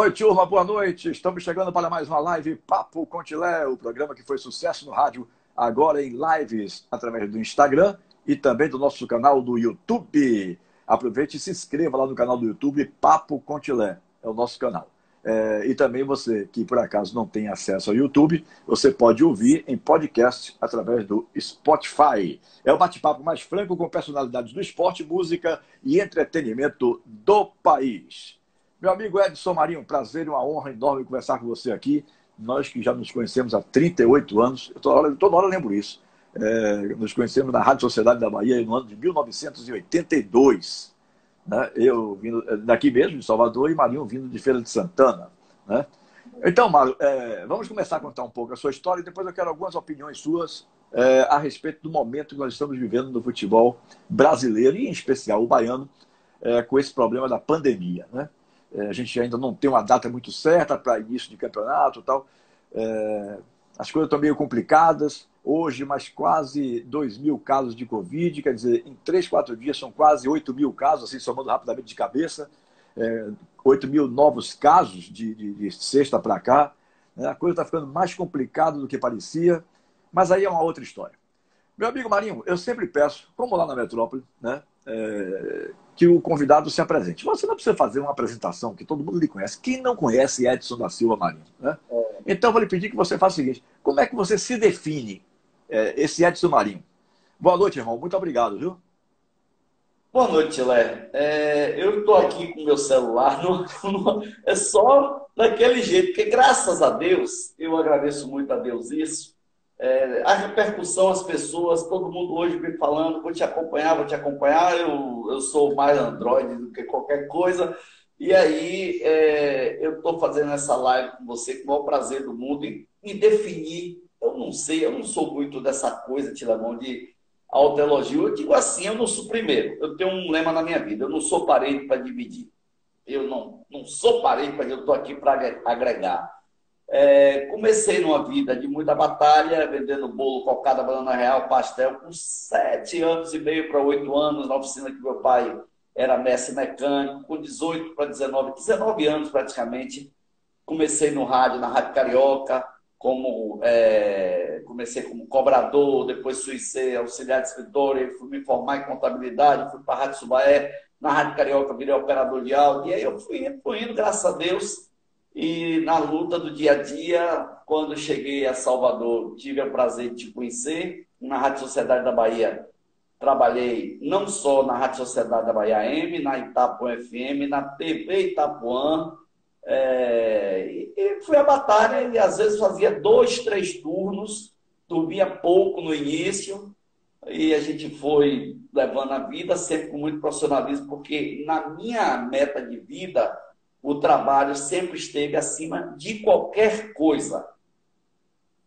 Oi, turma, boa noite. Estamos chegando para mais uma live Papo Contilé, o programa que foi sucesso no rádio, agora em lives através do Instagram e também do nosso canal do YouTube. Aproveite e se inscreva lá no canal do YouTube Papo Contilé, é o nosso canal. É, e também você que por acaso não tem acesso ao YouTube, você pode ouvir em podcast através do Spotify. É o bate-papo mais franco com personalidades do esporte, música e entretenimento do país. Meu amigo Edson Marinho, prazer e uma honra enorme conversar com você aqui. Nós que já nos conhecemos há 38 anos, toda hora, toda hora lembro isso. É, nos conhecemos na Rádio Sociedade da Bahia no ano de 1982. Né? Eu vindo é, daqui mesmo, de Salvador, e Marinho vindo de Feira de Santana. Né? Então, Mário, é, vamos começar a contar um pouco a sua história e depois eu quero algumas opiniões suas é, a respeito do momento que nós estamos vivendo no futebol brasileiro e, em especial, o baiano, é, com esse problema da pandemia. Né? É, a gente ainda não tem uma data muito certa para início de campeonato tal. É, as coisas estão meio complicadas. Hoje, mais quase 2 mil casos de Covid, quer dizer, em 3, 4 dias são quase 8 mil casos, assim, somando rapidamente de cabeça. É, 8 mil novos casos de, de, de sexta para cá. Né? A coisa está ficando mais complicada do que parecia, mas aí é uma outra história. Meu amigo Marinho, eu sempre peço, como lá na metrópole, né, é, que o convidado se apresente. Você não precisa fazer uma apresentação que todo mundo lhe conhece. Quem não conhece Edson da Silva Marinho? Né? É. Então, eu vou lhe pedir que você faça o seguinte: como é que você se define é, esse Edson Marinho? Boa noite, irmão. Muito obrigado, viu? Boa noite, Lé. É, eu estou aqui com meu celular, é só daquele jeito, porque graças a Deus, eu agradeço muito a Deus isso, é, a repercussão, as pessoas, todo mundo hoje me falando, vou te acompanhar, vou te acompanhar, eu, eu sou mais Android do que qualquer coisa. E aí é, eu estou fazendo essa live com você com o maior prazer do mundo em, em definir. Eu não sei, eu não sou muito dessa coisa, Tilamão, de autoelogio. Eu digo assim, eu não sou primeiro. Eu tenho um lema na minha vida, eu não sou parede para dividir. Eu não, não sou parede para eu estou aqui para agregar. É, comecei numa vida de muita batalha, vendendo bolo, cocada, banana real, pastel, com sete anos e meio para oito anos, na oficina que meu pai era mestre mecânico, com 18 para 19, 19 anos praticamente. Comecei no rádio, na Rádio Carioca, como é, comecei como cobrador, depois fui ser auxiliar de escritor, fui me formar em contabilidade, fui para a Rádio Subaé, na Rádio Carioca virei operador de áudio, e aí eu fui, fui indo, graças a Deus, e na luta do dia a dia, quando cheguei a Salvador, tive o prazer de te conhecer. Na Rádio Sociedade da Bahia, trabalhei não só na Rádio Sociedade da Bahia M, na Itapuã FM, na TV Itapuã. É, e fui a batalha e às vezes fazia dois, três turnos, dormia pouco no início, e a gente foi levando a vida sempre com muito profissionalismo, porque na minha meta de vida, o trabalho sempre esteve acima de qualquer coisa.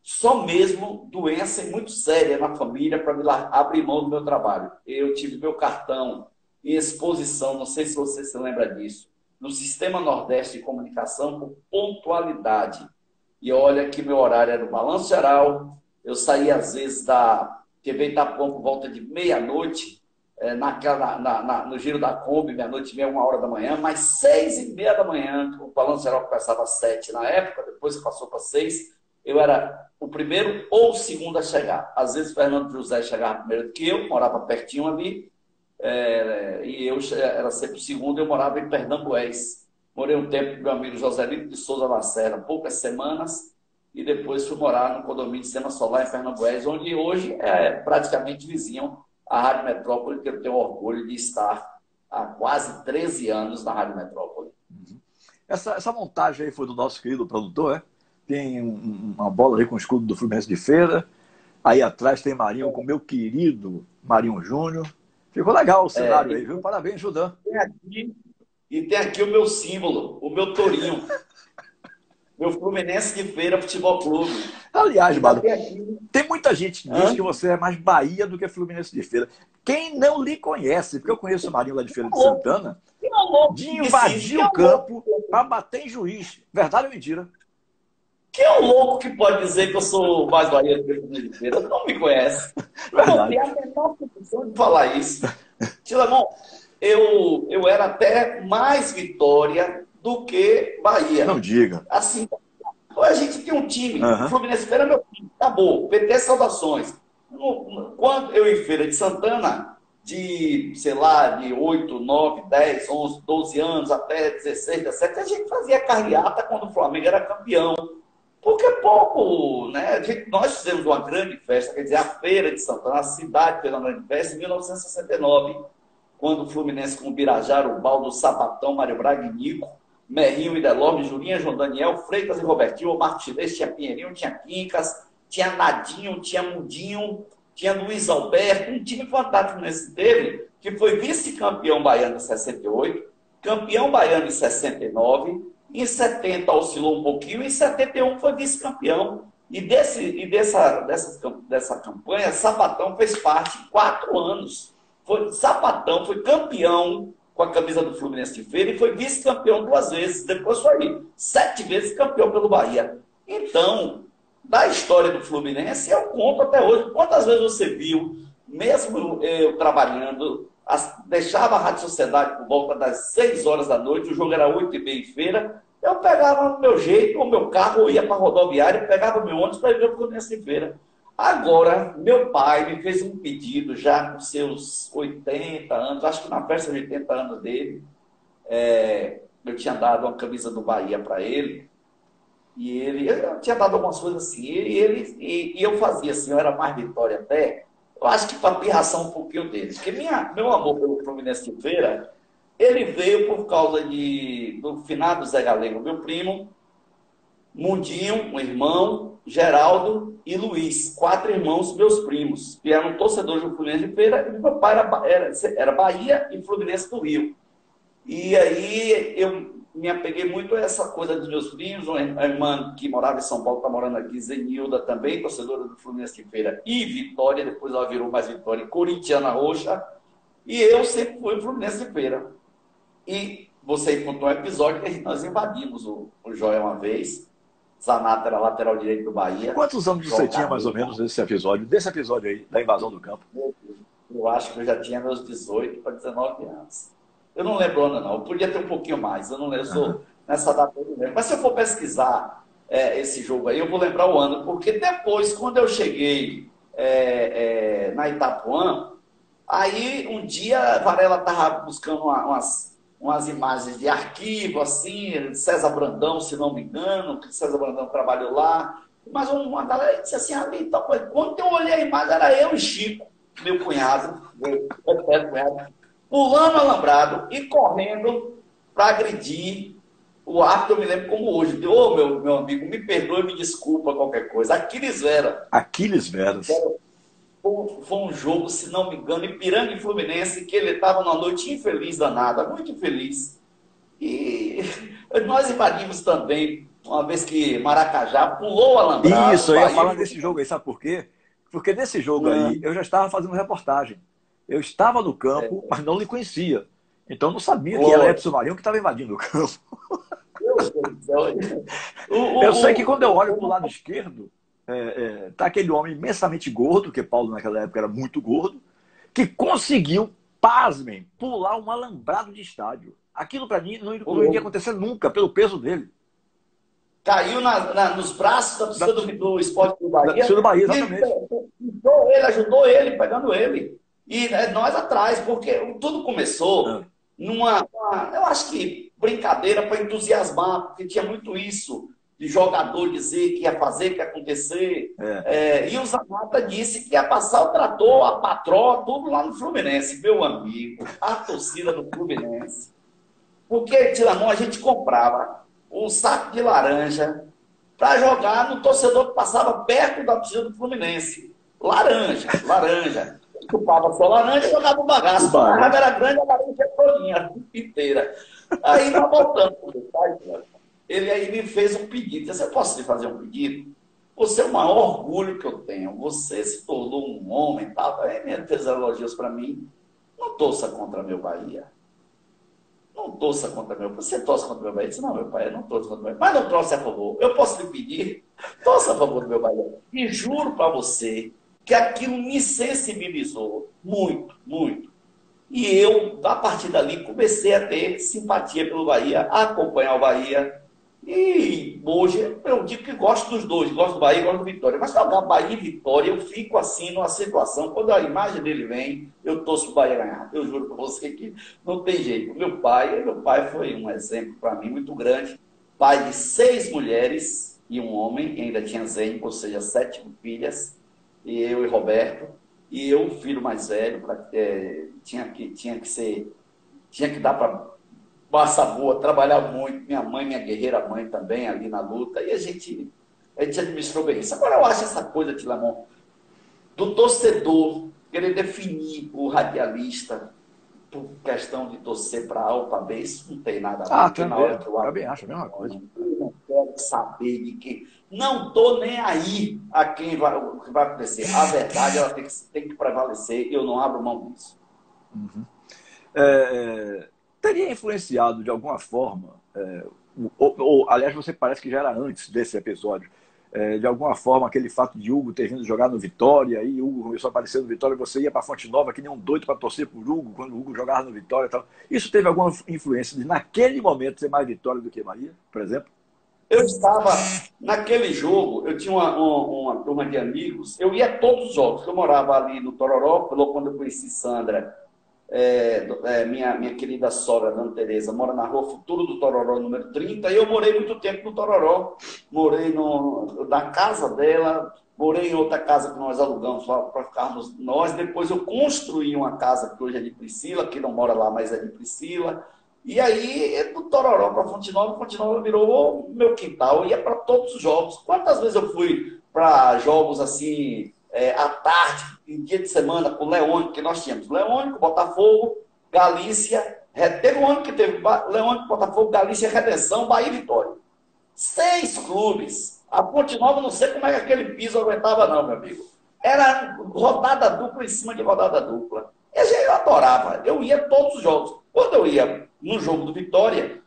Só mesmo doença muito séria na família para me abrir mão do meu trabalho. Eu tive meu cartão em exposição, não sei se você se lembra disso, no Sistema Nordeste de Comunicação por pontualidade. E olha que meu horário era o balanço geral, eu saía às vezes da TV Itapuã por volta de meia-noite, é, na, na, no giro da Kombi, meia-noite e meia, uma hora da manhã, mas seis e meia da manhã, o balanço geral começava às sete na época, depois passou para seis, eu era o primeiro ou o segundo a chegar. Às vezes Fernando José chegava primeiro do que eu, morava pertinho ali, é, e eu era sempre o segundo, eu morava em Pernambués. Morei um tempo com meu amigo Joselito de Souza Lacerda, poucas semanas, e depois fui morar no condomínio de Sema Solar em Pernambués, onde hoje é praticamente vizinho a Rádio Metrópole, que eu tenho orgulho de estar há quase 13 anos na Rádio Metrópole. Uhum. Essa, essa montagem aí foi do nosso querido produtor, é? Tem um, uma bola aí com o escudo do Fluminense de Feira. Aí atrás tem Marinho com meu querido Marinho Júnior. Ficou legal o cenário é, aí, viu? Parabéns, Judan. e tem aqui o meu símbolo, o meu tourinho. meu Fluminense de Feira Futebol Clube. Aliás, Mado, tem muita gente que diz Hã? que você é mais Bahia do que Fluminense de Feira. Quem não lhe conhece, porque eu conheço o Marinho lá de Feira de Santana, de invadir o campo para bater em juiz. Verdade ou mentira? Quem é o louco que pode dizer que eu sou mais Bahia do que Fluminense de Feira? Não me conhece. Não tem a menor condição de falar isso. Tilamão, eu, eu era até mais vitória do que Bahia. Não diga. Assim, a gente tem um time. Uhum. Fluminense Feira é meu time. Acabou. PT saudações. Quando eu em Feira de Santana, de, sei lá, de 8, 9, 10, 11, 12 anos até 16, 17, a gente fazia carreata quando o Flamengo era campeão. Porque pouco, né? Gente, nós fizemos uma grande festa, quer dizer, a Feira de Santana, a cidade fez uma grande festa em 1969, quando o Fluminense com o Birajara, o Baldo, Sapatão, Mário Braga e Nico, Merrinho e Delorme, Julinha, João Daniel, Freitas e Robertinho, Martinez, tinha Pinheirinho, tinha Quincas, tinha Nadinho, tinha Mudinho, tinha Luiz Alberto, um time fantástico nesse dele, que foi vice-campeão baiano em 68, campeão baiano em 69, em 70 oscilou um pouquinho, em 71 foi vice-campeão. E, desse, e dessa, dessa, dessa campanha, Sapatão fez parte quatro anos. Foi, Sapatão foi campeão com a camisa do Fluminense de Feira e foi vice-campeão duas vezes. Depois foi sete vezes campeão pelo Bahia. Então, da história do Fluminense, eu conto até hoje. Quantas vezes você viu, mesmo eu trabalhando, deixava a Rádio Sociedade por volta das 6 horas da noite, o jogo era 8 e meia em feira, eu pegava no meu jeito, o meu carro, ia para a rodoviária, pegava meu ônibus para ver o Fluminense em feira. Agora, meu pai me fez um pedido já com seus 80 anos, acho que na festa de 80 anos dele, é, eu tinha dado uma camisa do Bahia para ele, e ele, eu tinha dado algumas coisas assim, e, ele, e, e eu fazia assim, eu era mais vitória até, eu acho que para pirração um pouquinho dele, porque minha, meu amor pelo Fluminense de Feira, ele veio por causa de, do finado Zé Galego, meu primo, Mundinho, um irmão, Geraldo e Luiz, quatro irmãos, meus primos, que eram torcedores do Fluminense de Feira, e meu pai era, era, era Bahia e Fluminense do Rio. E aí eu me apeguei muito a essa coisa dos meus primos, uma irmã que morava em São Paulo, está morando aqui, Zenilda também, torcedora do Fluminense de Feira e Vitória, depois ela virou mais Vitória, corintiana roxa, e eu sempre fui Fluminense de Feira. E você contou um episódio que nós invadimos o, o Joia uma vez, Zanata era lateral direito do Bahia. Quantos anos você tinha mais ou menos nesse episódio, desse episódio aí, da invasão do campo? Eu acho que eu já tinha meus 18 para 19 anos. Eu não lembro ano, não. Eu podia ter um pouquinho mais. Eu não lembro. Eu sou nessa data eu lembro. Mas se eu for pesquisar é, esse jogo aí, eu vou lembrar o ano. Porque depois, quando eu cheguei é, é, na Itapuã, aí um dia Varela estava buscando uma, umas, umas imagens de arquivo, assim, César Brandão, se não me engano, que César Brandão trabalhou lá. Mas uma galera disse assim, ah, então, quando eu olhei a imagem, era eu e Chico, meu cunhado, meu cunhado pulando alambrado e correndo para agredir o árbitro, eu me lembro como hoje. Ô, oh, meu, meu amigo, me perdoe, me desculpa qualquer coisa. Aquiles Vera. Aquiles Veras. Foi, foi um jogo, se não me engano, Ipiranga e Fluminense, que ele estava numa noite infeliz danada, muito infeliz. E nós invadimos também, uma vez que Maracajá pulou o alambrado. Isso, eu ia falar desse jogo aí, sabe por quê? Porque nesse jogo é. aí, eu já estava fazendo reportagem. Eu estava no campo, é. mas não lhe conhecia. Então não sabia que era Edson Marinho que estava invadindo o campo. eu sei que quando eu olho para o lado esquerdo, é, é, tá aquele homem imensamente gordo, que Paulo naquela época era muito gordo, que conseguiu, pasmem, pular um alambrado de estádio. Aquilo para mim não, não iria acontecer nunca, pelo peso dele. Caiu na, na, nos braços da torcida do, do esporte do Bahia. Do Bahia, exatamente. Ele, ele ajudou ele, pegando ele. E né, nós atrás, porque tudo começou é. numa, uma, eu acho que brincadeira para entusiasmar, porque tinha muito isso de jogador dizer que ia fazer, que ia acontecer. É. É, e o Zamata disse que ia passar o trator, a patroa, tudo lá no Fluminense, meu amigo, a torcida do Fluminense. Porque, Tilamon, a gente comprava um saco de laranja para jogar no torcedor que passava perto da torcida do Fluminense. Laranja, laranja chupava só laranja e jogava o bagaço. A raiva era grande, a laranja todinha, inteira. Aí nós voltamos Ele aí me fez um pedido. Disse, eu posso lhe fazer um pedido? Você é o maior orgulho que eu tenho. Você se tornou um homem e. Aí ele fez elogios para mim. Não torça contra meu Bahia. Não torça contra meu Você torce contra meu Bahia? Eu disse, não, meu pai, eu não torço contra meu Bahia. Mas não torce a favor. Eu posso lhe pedir? Torça a favor do meu Bahia. E juro para você que aquilo me sensibilizou muito, muito. E eu, a partir dali, comecei a ter simpatia pelo Bahia, a acompanhar o Bahia. E hoje eu digo que gosto dos dois, gosto do Bahia e gosto do Vitória. Mas jogar Bahia e Vitória, eu fico assim numa situação. Quando a imagem dele vem, eu torço o Bahia ganhar. Eu juro para você que não tem jeito. Meu pai, meu pai foi um exemplo para mim muito grande. Pai de seis mulheres e um homem, ainda tinha Zen, ou seja, sete filhas, e eu e Roberto. E eu, filho mais velho, pra, é, tinha, que, tinha que ser, tinha que dar para massa boa, trabalhar muito. Minha mãe, minha guerreira mãe também, ali na luta. E a gente, a gente administrou bem isso. Agora eu acho essa coisa, Tilamon, do torcedor querer definir o radialista por questão de torcer para A ou para B, isso não tem nada a ver. Ah, também, na hora que eu, também acho a mesma coisa. Eu não quero saber de quem. Não estou nem aí a quem vai, o que vai acontecer. A verdade ela tem que, tem que prevalecer eu não abro mão disso. Uhum. É, teria influenciado de alguma forma, é, ou, ou, aliás, você parece que já era antes desse episódio, é, de alguma forma, aquele fato de Hugo ter vindo jogar no Vitória, e Hugo começou a aparecer no Vitória, você ia para Fonte Nova que nem um doido para torcer por Hugo, quando o Hugo jogava no Vitória e tal. Isso teve alguma influência de, naquele momento, ser mais Vitória do que Bahia, por exemplo? Eu estava, naquele jogo, eu tinha uma, uma, uma turma de amigos, eu ia a todos os jogos, eu morava ali no Tororó, quando eu conheci Sandra, é, é, minha, minha querida sogra, Dona Tereza, mora na rua Futuro do Tororó, número 30, e eu morei muito tempo no Tororó. Morei no, na casa dela, morei em outra casa que nós alugamos para ficarmos nós. Depois eu construí uma casa que hoje é de Priscila, que não mora lá, mas é de Priscila. E aí, do Tororó para Fonte Nova, Fonte Nova virou meu quintal. Eu ia para todos os jogos. Quantas vezes eu fui para jogos assim, é, à tarde, em dia de semana, o Leônico, que nós tínhamos Leônico, Botafogo, Galícia, teve um ano que teve Leônico, Botafogo, Galícia, Redenção, Bahia e Vitória. Seis clubes. A Ponte Nova, não sei como é que aquele piso aguentava, não, meu amigo. Era rodada dupla em cima de rodada dupla. Eu adorava. Eu ia todos os jogos. Quando eu ia no jogo do Vitória,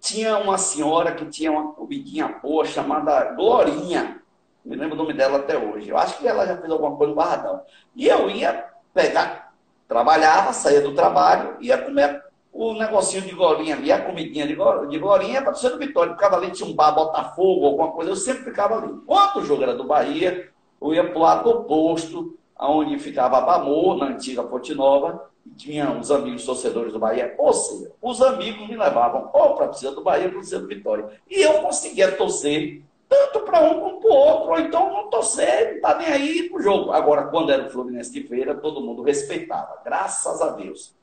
tinha uma senhora que tinha uma comidinha boa chamada Glorinha me lembro o nome dela até hoje. Eu acho que ela já fez alguma coisa no Barradão. E eu ia pegar, trabalhava, saía do trabalho, ia comer o negocinho de golinha ali, a comidinha de, de golinha, para do Vitória. Ficava ali, tinha um bar Botafogo, alguma coisa, eu sempre ficava ali. Quando o jogo era do Bahia, eu ia para o lado oposto, onde ficava a Bamor, na antiga Ponte Nova, tinha uns amigos torcedores do Bahia. Ou seja, os amigos me levavam ou para a do Bahia para a do Vitória. E eu conseguia torcer tanto para um como para o outro, ou então não torcer, não está nem aí para o jogo. Agora, quando era o Fluminense de feira, todo mundo respeitava, graças a Deus.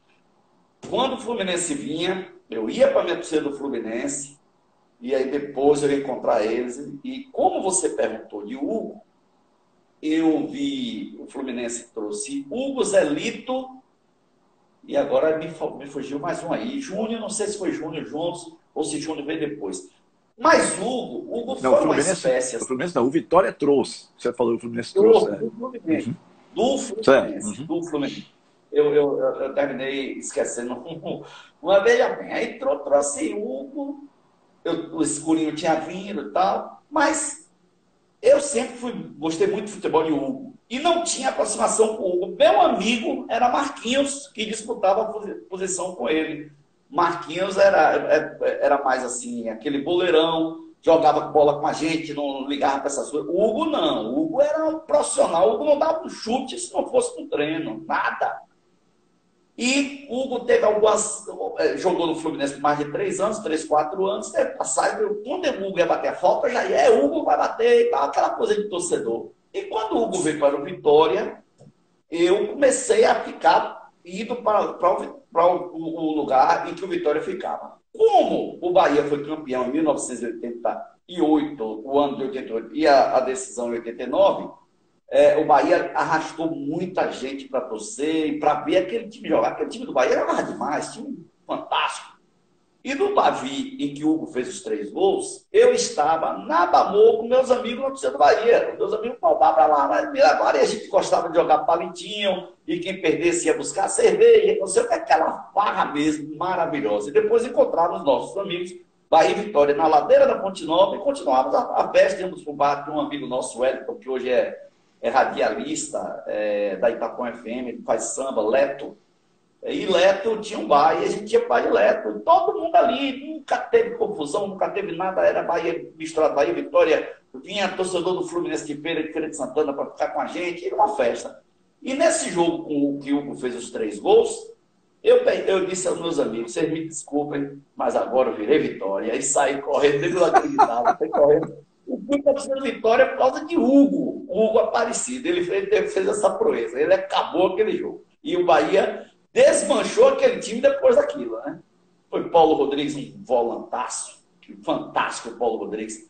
Quando o Fluminense vinha, eu ia para minha torcida do Fluminense, e aí depois eu ia encontrar eles. E como você perguntou de Hugo, eu vi o Fluminense trouxe Hugo Zelito, e agora me, me fugiu mais um aí. Júnior, não sei se foi Júnior juntos ou se Júnior veio depois. Mas Hugo, Hugo não, foi uma espécie. O Fluminense não, o Vitória trouxe. Você falou o Fluminense trouxe. Do, Fluminense. Uhum. Do Fluminense. Uhum. Do Fluminense. Eu, eu, eu, terminei esquecendo. Uma veja bem, aí trouxe Hugo, eu, o escurinho tinha vindo e tal, mas eu sempre fui, gostei muito de futebol de Hugo. E não tinha aproximação com o Hugo. Meu amigo era Marquinhos, que disputava a posição com ele. Marquinhos era, é, era mais assim, aquele boleirão, jogava bola com a gente, não ligava para essas coisas. O Hugo não, o Hugo era um profissional, o Hugo não dava um chute se não fosse no treino, nada. E o Hugo teve algumas. É, jogou no Fluminense por mais de três anos, três, quatro anos, teve passagem. Quando o Hugo ia bater a falta, já ia, é, Hugo vai bater e tal, aquela coisa de torcedor. E quando o Hugo veio para o Vitória, eu comecei a ficar indo para, para, para o, o, lugar em que o Vitória ficava. Como o Bahia foi campeão em 1988, o ano de 88, e a, a decisão em 89, é, o Bahia arrastou muita gente para torcer e para ver aquele time jogar. Aquele time do Bahia era demais, time fantástico. E no Bavi, em que Hugo fez os três gols, eu estava na Bamor com meus amigos na torcida do Bahia. Meus amigos palpavam lá, mas agora a gente gostava de jogar palitinho, e quem perdesse ia buscar cerveja, não sei o que, aquela farra mesmo, maravilhosa. E depois encontrávamos nossos amigos, Bahia e Vitória, na ladeira da Ponte Nova, e continuávamos a, festa, íamos para o bar de um amigo nosso, Wellington, que hoje é, é radialista é, da Itacom FM, faz samba, Leto E Leto tinha um bar, e a gente ia para Leto. Todo mundo ali, nunca teve confusão, nunca teve nada. Era Bahia, misturado Bahia, Vitória. Vinha torcedor do Fluminense de Feira, de Feira de Santana para ficar com a gente. Era uma festa. E nesse jogo com o que o Hugo fez os três gols, eu, eu disse aos meus amigos, vocês me desculpem, mas agora eu virei Vitória. E saí correndo, nem eu acreditava, saí correndo. O Hugo está sendo Vitória por causa de Hugo, Hugo Aparecido. Ele fez, ele fez essa proeza, ele acabou aquele jogo. E o Bahia desmanchou aquele time depois daquilo, né? Foi Paulo Rodrigues um volantaço, fantástico Paulo Rodrigues.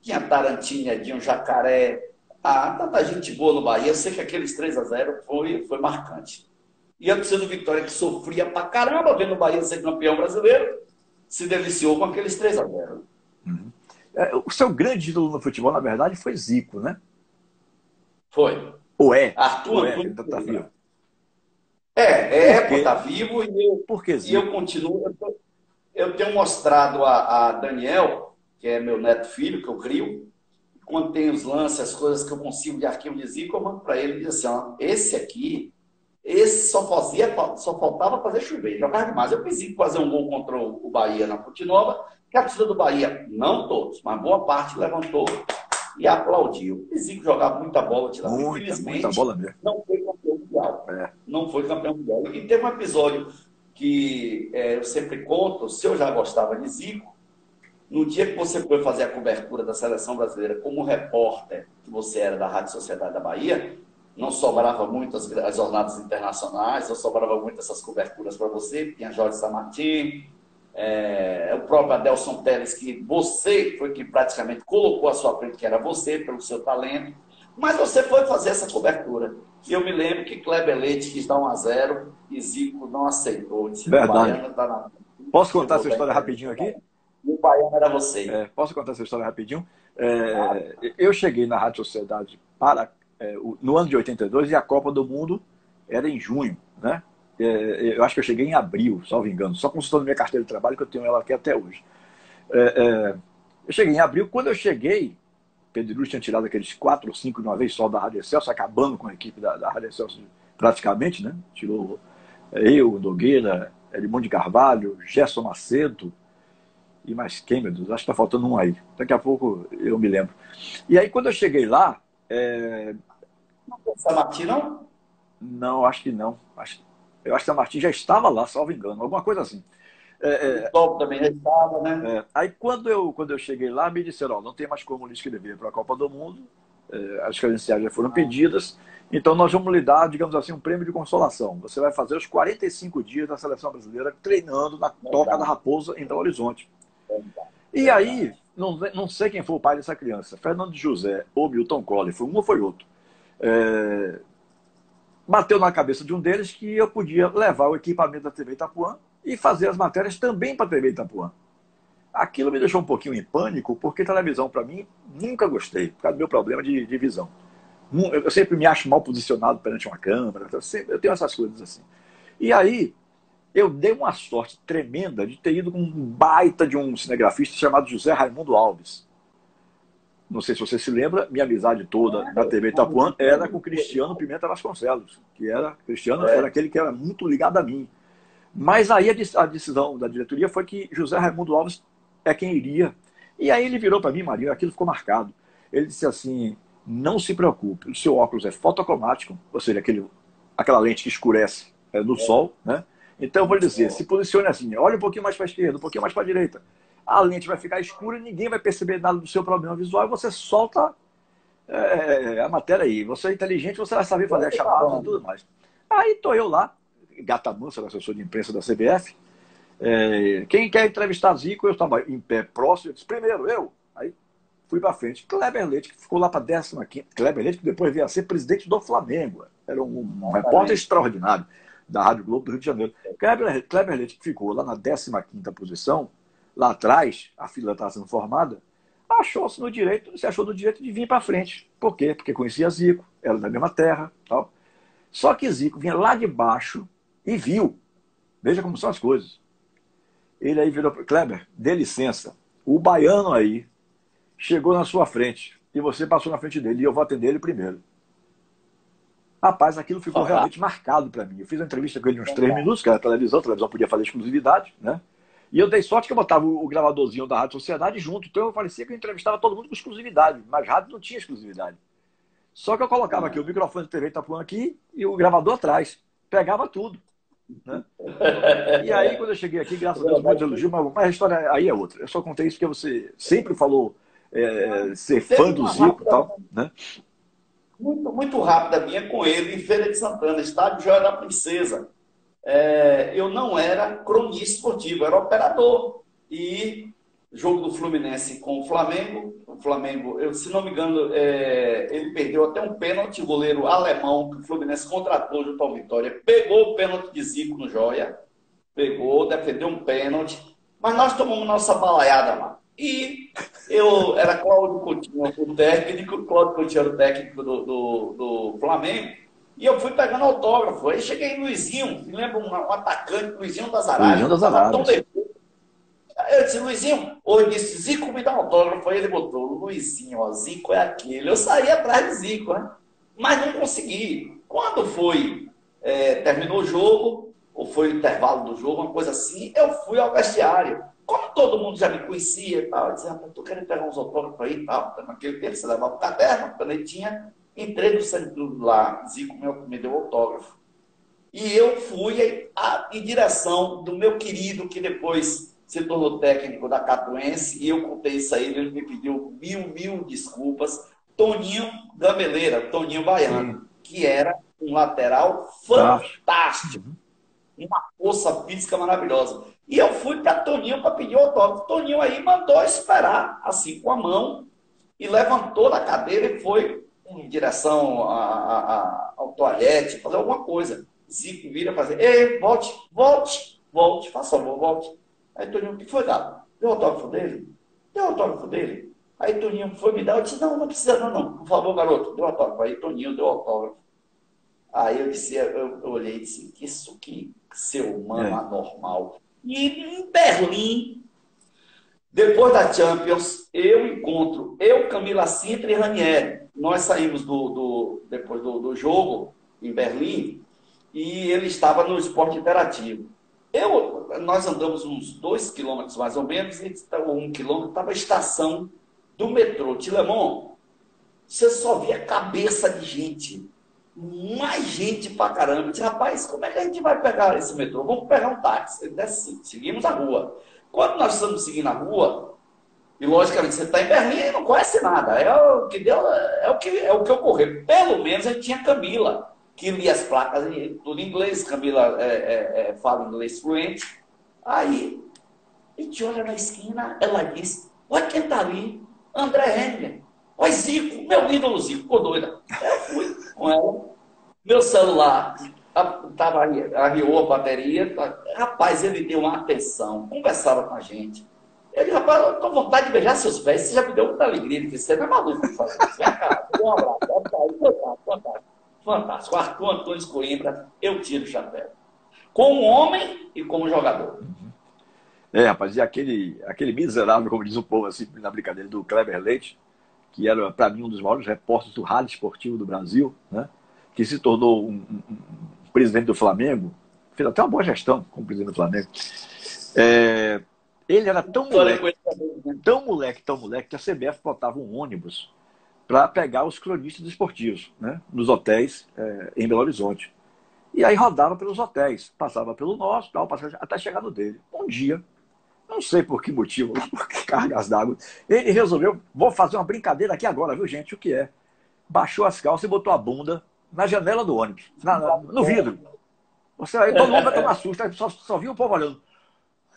Tinha Tarantinha, tinha um Jacaré, ah, tanta gente boa no Bahia. Eu sei que aqueles 3 a 0 foi, foi marcante. E a torcida do Vitória, que sofria pra caramba vendo o Bahia ser campeão brasileiro, se deliciou com aqueles 3 a 0 uhum. é, O seu grande ídolo no futebol, na verdade, foi Zico, né? Foi. Ou é? Arthur Ou é, Antônio. Tá vivo. É, é, tá vivo e eu, Por que e eu continuo. Eu, eu tenho mostrado a, a Daniel, que é meu neto filho, que eu crio, quando tem os lances, as coisas que eu consigo de arquivo de Zico, eu mando para ele e diz assim: ó, esse aqui, esse só, fazia, só faltava fazer chover, jogar demais. Eu consegui fazer um gol contra o Bahia na Ponte Nova, que a torcida do Bahia, não todos, mas boa parte levantou e aplaudiu. O Zico jogava muita bola, tirava. Muita, Infelizmente, muita bola mesmo. não foi campeão mundial. É. Não foi campeão mundial. E teve um episódio que é, eu sempre conto, se eu já gostava de Zico, no dia que você foi fazer a cobertura da seleção brasileira como repórter que você era da Rádio Sociedade da Bahia, não sobrava muito as, as jornadas internacionais, não sobrava muito essas coberturas para você. Tinha Jorge Samartim, é, o próprio Adelson Teles, que você foi que praticamente colocou à sua frente, que era você, pelo seu talento. Mas você foi fazer essa cobertura. E eu me lembro que Kleber Leite quis dar 1 a 0 e Zico não aceitou. Disse, Verdade. Tá na... Posso contar essa história rapidinho aqui? O baiano era você. É, posso contar essa história rapidinho? É, eu cheguei na Rádio Sociedade para, é, no ano de 82 e a Copa do Mundo era em junho, né? É, eu acho que eu cheguei em abril, salvo engano, só consultando minha carteira de trabalho, que eu tenho ela aqui até hoje. É, é, eu cheguei em abril, quando eu cheguei, Pedro Luz tinha tirado aqueles quatro ou cinco de uma vez só da Rádio Excelso, acabando com a equipe da, da Rádio Excelso praticamente, né? Tirou eu, Nogueira, Edmundo de Carvalho, Gerson Macedo, e mais quem, meu Deus? Acho que está faltando um aí. Daqui a pouco eu me lembro. E aí, quando eu cheguei lá. É... Não foi não? Não, acho que não. Acho... Eu acho que São Martin já estava lá, salvo engano, alguma coisa assim. É, é... O também já estava, né? É... Aí, quando eu, quando eu cheguei lá, me disseram: ó, não tem mais como lhe escrever para a Copa do Mundo. É, as credenciais já foram pedidas. Então, nós vamos lhe dar, digamos assim, um prêmio de consolação. Você vai fazer os 45 dias da seleção brasileira treinando na Toca da Raposa, em Belo Horizonte. E aí, não, não sei quem foi o pai dessa criança, Fernando José ou Milton Collor, foi um ou foi outro. É, bateu na cabeça de um deles que eu podia levar o equipamento da TV Itapuã e fazer as matérias também para a TV Itapuã. Aquilo me deixou um pouquinho em pânico, porque televisão, para mim, nunca gostei, por causa do meu problema de, de visão. Eu sempre me acho mal posicionado perante uma câmera, eu, sempre, eu tenho essas coisas assim. E aí, eu dei uma sorte tremenda de ter ido com um baita de um cinegrafista chamado José Raimundo Alves. Não sei se você se lembra, minha amizade toda na TV Itapuã era com Cristiano Pimenta Vasconcelos, que era Cristiano era aquele que era muito ligado a mim. Mas aí a decisão da diretoria foi que José Raimundo Alves é quem iria. E aí ele virou para mim, Marinho, aquilo ficou marcado. Ele disse assim: não se preocupe, o seu óculos é fotocromático, ou seja, aquele, aquela lente que escurece é, no sol, né? Então, eu vou dizer, se posicione assim, olha um pouquinho mais para a esquerda, um pouquinho mais para a direita. A lente vai ficar escura, ninguém vai perceber nada do seu problema visual e você solta é, a matéria aí. Você é inteligente, você vai saber fazer a chamada e tudo mais. Aí estou eu lá, gata mansa, assessor de imprensa da CBF. É, quem quer entrevistar Zico, eu estava em pé próximo, eu disse, primeiro, eu. Aí fui para frente. Kleber Leite, que ficou lá para a 15 Kleber Leite, que depois veio a ser presidente do Flamengo. Era um, um repórter extraordinário da Rádio Globo do Rio de Janeiro. Kleber, Kleber Leite, que ficou lá na 15 posição, lá atrás, a fila estava sendo formada, achou-se no direito, se achou no direito de vir para frente. Por quê? Porque conhecia Zico, era da mesma terra. Tal. Só que Zico vinha lá de baixo e viu. Veja como são as coisas. Ele aí virou para Kleber, dê licença. O baiano aí chegou na sua frente e você passou na frente dele e eu vou atender ele primeiro. Rapaz, aquilo ficou realmente marcado para mim. Eu fiz uma entrevista com ele uns três minutos, que era televisão, a televisão podia fazer exclusividade, né? E eu dei sorte que eu botava o gravadorzinho da Rádio Sociedade junto. Então eu parecia que eu entrevistava todo mundo com exclusividade, mas rádio não tinha exclusividade. Só que eu colocava aqui o microfone de TV Itapuã aqui e o gravador atrás. Pegava tudo. Né? E aí, quando eu cheguei aqui, graças a Deus, muitos elogios, mas, mas a história aí é outra. Eu só contei isso porque você sempre falou é, ser fã do Zico e tal. Né? Muito, muito rápida minha com ele em Feira de Santana, estádio Joia da Princesa. É, eu não era cronista esportivo, era operador. E jogo do Fluminense com o Flamengo. O Flamengo, eu, se não me engano, é, ele perdeu até um pênalti, o goleiro alemão que o Fluminense contratou junto ao Vitória, pegou o pênalti de Zico no Joia, pegou, defendeu um pênalti, mas nós tomamos nossa balaiada lá. E eu era Cláudio Coutinho, o técnico, Cláudio Coutinho era o técnico do, do, do Flamengo, e eu fui pegando autógrafo. Aí cheguei em Luizinho, me lembro um, um atacante, Luizinho das Arábias. Luizinho das Arábias. Eu disse, Luizinho, ou disse, Zico me dá um autógrafo. Aí ele botou, Luizinho, ó, Zico é aquele. Eu saí atrás de Zico, né? Mas não consegui. Quando foi, é, terminou o jogo, ou foi o intervalo do jogo, uma coisa assim, eu fui ao vestiário. Como todo mundo já me conhecia e tal, eu disse, rapaz, tô querendo pegar uns autógrafos aí e tal. Naquele tempo você levava o caderno, canetinha, entrei no centro lá, Zico me deu autógrafo. E eu fui a, em direção do meu querido, que depois se tornou técnico da Catuense, e eu contei isso a ele, ele me pediu mil, mil desculpas. Toninho Gameleira, Toninho Baiano, Sim. que era um lateral fantástico. Uma força física maravilhosa. E eu fui para Toninho para pedir o autógrafo. Toninho aí mandou esperar, assim, com a mão, e levantou da cadeira e foi em direção a, a, a, ao toalete, fazer alguma coisa. Zico vira fazer, ei, volte, volte, volte, faça favor, volte. Aí Toninho, o que foi, dado? Deu autógrafo dele? Deu autógrafo dele? Aí Toninho foi me dar, eu disse, não, não precisa não, não. Por favor, garoto, deu autógrafo. Aí Toninho deu autógrafo. Aí eu disse, eu, eu olhei e disse, que isso que ser humano é. anormal. E em Berlim, depois da Champions, eu encontro eu, Camila Sintra e Ranieri. Nós saímos do, do depois do, do jogo em Berlim e ele estava no esporte interativo. Eu, nós andamos uns dois quilômetros mais ou menos, ou um quilômetro, estava a estação do metrô Tilemon. Você só via cabeça de gente. Mais gente pra caramba. Disse, rapaz, como é que a gente vai pegar esse metrô? Vamos pegar um táxi. Ele disse, seguimos a rua. Quando nós estamos seguindo a rua, e logicamente você está em Berlim e não conhece nada. É o que deu, é o que, é o que ocorreu. Pelo menos a gente tinha Camila que lia as placas tudo em inglês, Camila é, é, é, fala inglês fluente. Aí, a gente olha na esquina, ela diz, olha quem está ali, André Henrique. Olha Zico, meu ídolo Zico, ficou doida. Eu fui com ela, meu celular tava, arriou a bateria, rapaz, ele deu uma atenção, conversava com a gente. Ele, rapaz, eu tô com vontade de beijar seus pés, você já me deu muita alegria, ele disse, você não é maluco, vem cá, um abraço, fantástico, fantástico. Fantástico. Arthur Antônio Coimbra, eu tiro o chapéu. Como homem e como jogador. É, rapaz, e aquele, aquele miserável, como diz o povo assim, na brincadeira, do Kleber Leite, que era, para mim, um dos maiores repórteres do rádio esportivo do Brasil, né? que se tornou um, um, um, presidente do Flamengo, fez até uma boa gestão como presidente do Flamengo. É, ele era tão moleque, tão moleque, tão moleque, que a CBF botava um ônibus para pegar os cronistas esportivos, né, nos hotéis é, em Belo Horizonte. E aí rodava pelos hotéis, passava pelo nosso, tal, passava, até chegar no dele. Um dia, não sei por que motivo, por que cargas d'água, ele resolveu, vou fazer uma brincadeira aqui agora, viu gente, o que é? Baixou as calças e botou a bunda na janela do ônibus, na, na, no vidro. Você aí, todo mundo vai tomar susto, só, só viu o povo olhando.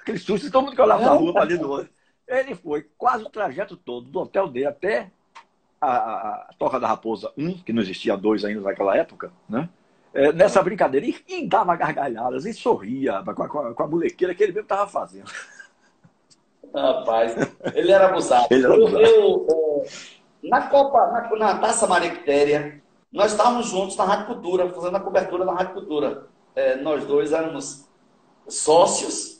Aquele susto, todo mundo que olhava na rua para ali do ônibus. Ele foi quase o trajeto todo, do hotel dele até a, a, Toca da Raposa 1, que não existia dois ainda naquela época, né? É, nessa brincadeira, e, e, dava gargalhadas, e sorria com a, com a, com a molequeira que ele mesmo estava fazendo. Rapaz, ele era abusado. Ele era abusado. Eu, eu, é, na Copa, na, na Taça Maria Quitéria, nós estávamos juntos na Rádio Cultura, fazendo a cobertura da Rádio Cultura. É, nós dois éramos sócios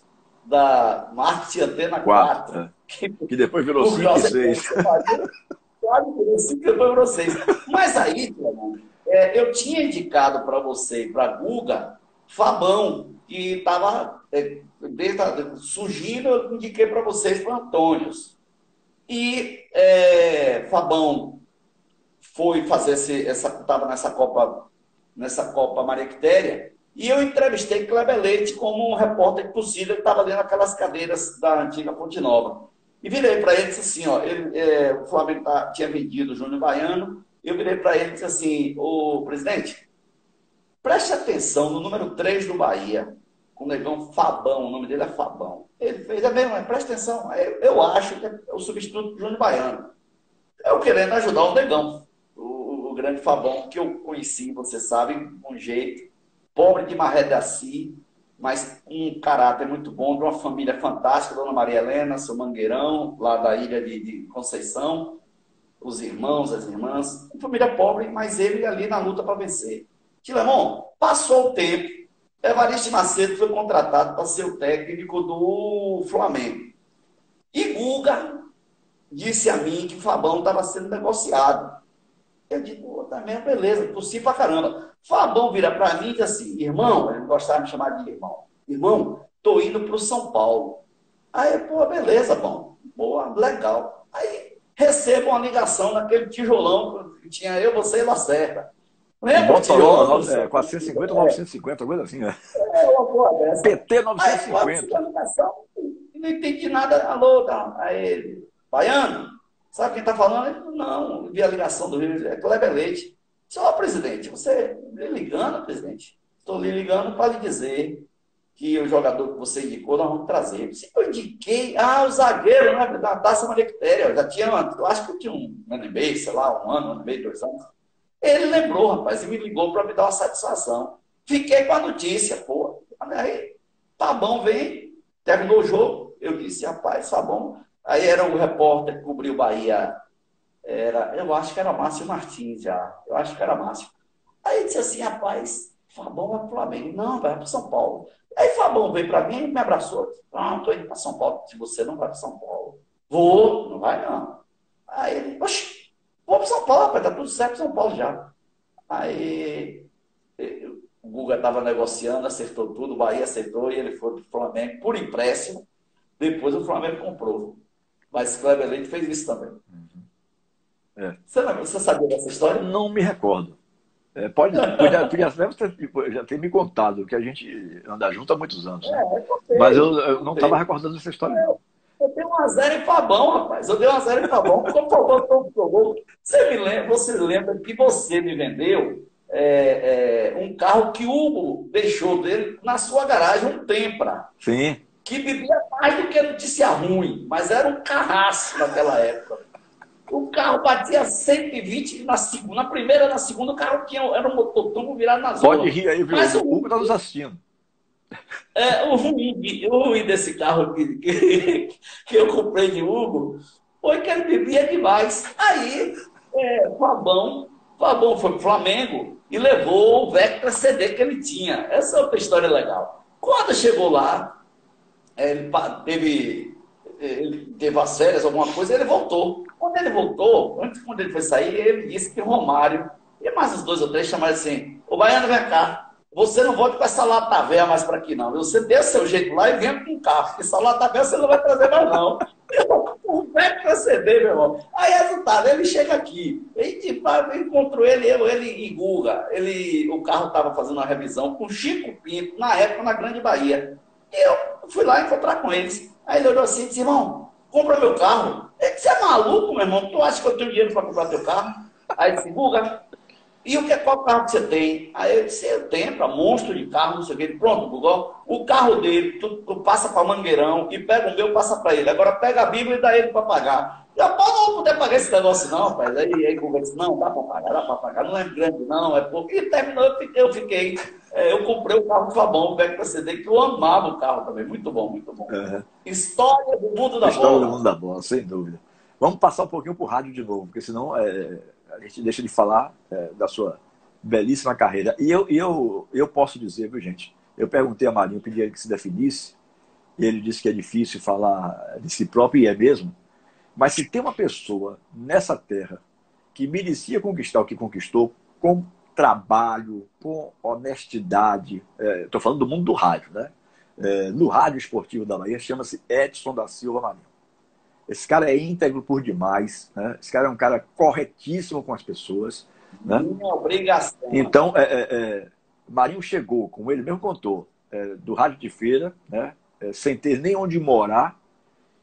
da Marte Antena 4. 4 é. que, que, depois virou 5 e 6 quase por isso que foi vocês. Mas aí, é, eu tinha indicado para você e para a Guga Fabão, que estava é, surgindo, eu indiquei para vocês para Antônio. E é, Fabão foi fazer esse, essa, estava nessa Copa, nessa Copa Maria Quitéria, e eu entrevistei Kleber Leite como um repórter possível que estava ali naquelas cadeiras da antiga Ponte Nova. E virei para ele e disse assim, ó, ele, é, o Flamengo tá, tinha vendido o Júnior Baiano, eu virei para ele e disse assim, ô presidente, preste atenção no número 3 do Bahia, o negão Fabão, o nome dele é Fabão. Ele fez a mesma, presta atenção, eu, eu acho que é o substituto do Júnior Baiano. Eu querendo ajudar o negão, o, o, grande Fabão, que eu conheci, você sabe, um jeito, pobre de maré Daci, mas um caráter muito bom, de uma família fantástica, Dona Maria Helena, seu Mangueirão, lá da ilha de, de Conceição, os irmãos, as irmãs, uma família pobre, mas ele ali na luta para vencer. Tilemon, passou o tempo, Evaristo Macedo foi contratado para ser o técnico do Flamengo. E Guga disse a mim que o Fabão estava sendo negociado. Eu digo, também, beleza, tossi pra caramba. Fabão vira para mim e diz assim, irmão, ele gostava de me chamar de irmão. Irmão, tô indo para o São Paulo. Aí, pô, beleza, bom. Boa, legal. Aí recebo uma ligação naquele tijolão que tinha eu, você e Lacerda. Lembra? Tijolo, é, 450 ou 950, coisa assim, né? É, uma porra dessa. PT 950. Aí, ligação, não entendi nada. Alô, tá. Aí Baiano, sabe quem está falando? Não, vi a ligação do Rio, é Kleber Leite. Senhor presidente, você me ligando, presidente? Estou lhe ligando para lhe dizer que o jogador que você indicou, nós vamos trazer. Se eu indiquei, ah, o zagueiro né, da Taça Maria Quitéria, já tinha, eu acho que eu tinha um ano e meio, sei lá, um ano, um ano e meio, dois anos. Ele lembrou, rapaz, e me ligou para me dar uma satisfação. Fiquei com a notícia, pô. Aí, tá bom, vem. Terminou o jogo. Eu disse, rapaz, tá bom. Aí era o repórter que cobriu Bahia era, eu acho que era Márcio Martins já. Eu acho que era Márcio. Aí disse assim, rapaz, Fabão vai para o Flamengo. Não, vai para São Paulo. Aí Fabão veio para mim e me abraçou. Não, estou indo para São Paulo. Se você não vai para São Paulo. Vou, não vai não. Aí ele, oxe, vou para São Paulo, rapaz, tá tudo certo São Paulo já. Aí o Guga estava negociando, acertou tudo, o Bahia acertou e ele foi para o Flamengo por empréstimo. Depois o Flamengo comprou. Mas Kleber Leite fez isso também. É. Você, você sabia dessa história? Não me recordo. É, pode, podia, podia ter, já ter me contado, que a gente anda junto há muitos anos. Né? É, Mas eu, eu não estava recordando essa história. Eu, eu dei um a zero em Fabão, rapaz. Eu dei um a zero em Fabão. Como Fabão jogou. Você me lembra, você lembra que você me vendeu é, é, um carro que o Hugo deixou dele na sua garagem, um Tempra. Sim. Que bebia mais do que notícia ruim, mas era um carrasco naquela época. O carro batia 120 na segunda. Na primeira, na segunda, o carro tinha, era um mototurbo virado na zona. Pode rir aí, viu? Mas o Hugo está nos assistindo. É, o ruim, o ruim desse carro que, que, que, eu comprei de Hugo foi que ele bebia demais. Aí, é, Fabão, Fabão foi pro Flamengo e levou o Vectra CD que ele tinha. Essa é outra história legal. Quando chegou lá, ele teve, ele teve as férias, alguma coisa, ele voltou. Quando ele voltou, antes quando ele foi sair, ele disse que Romário e mais uns dois ou três chamaram assim: Ô Baiano, vem cá. Você não volta com essa lata velha mais para aqui, não. Você dê seu jeito lá e vem com um carro. Porque essa lata velha você não vai trazer mais, não. O velho proceder, meu irmão. Aí, resultado, ele chega aqui. E, encontrou ele, eu, ele e Guga. Ele, o carro estava fazendo uma revisão com Chico Pinto, na época, na Grande Bahia. E eu fui lá encontrar com eles. Aí ele olhou assim e disse, irmão, compra meu carro. Ele disse, é maluco, meu irmão? Tu acha que eu tenho dinheiro para comprar teu carro? Aí ele disse, Guga, e o que, qual carro que você tem? Aí eu disse, eu tenho, para monstro de carro, não sei o quê. Pronto, Guga, o carro dele, tu, tu passa para Mangueirão e pega o meu, passa para ele. Agora pega a Bíblia e dá ele para pagar. Já pode não poder pagar esse negócio, não, rapaz. Aí, aí disse, não, dá para pagar, dá para pagar. Não é grande, não, é pouco. E terminou, eu fiquei, eu fiquei é, eu comprei o carro Fabão, o Vectra CD, que eu amava o carro também. Muito bom, muito bom. Uhum. História do mundo da História bola. História do mundo da bola, sem dúvida. Vamos passar um pouquinho para o rádio de novo, porque senão é, a gente deixa de falar é, da sua belíssima carreira. E eu, eu, eu posso dizer, viu, gente? Eu perguntei a Marinho, pedi ele que se definisse, e ele disse que é difícil falar de si próprio, e é mesmo. Mas se tem uma pessoa nessa terra que merecia conquistar o que conquistou, com trabalho, com honestidade. Estou é, falando do mundo do rádio, né? É, no rádio esportivo da Bahia, chama-se Edson da Silva Marinho. Esse cara é íntegro por demais, né? Esse cara é um cara corretíssimo com as pessoas. Né? Minha obrigação. Então, é, é, é, Marinho chegou, como ele mesmo contou, é, do rádio de feira, né? Sem ter nem onde morar,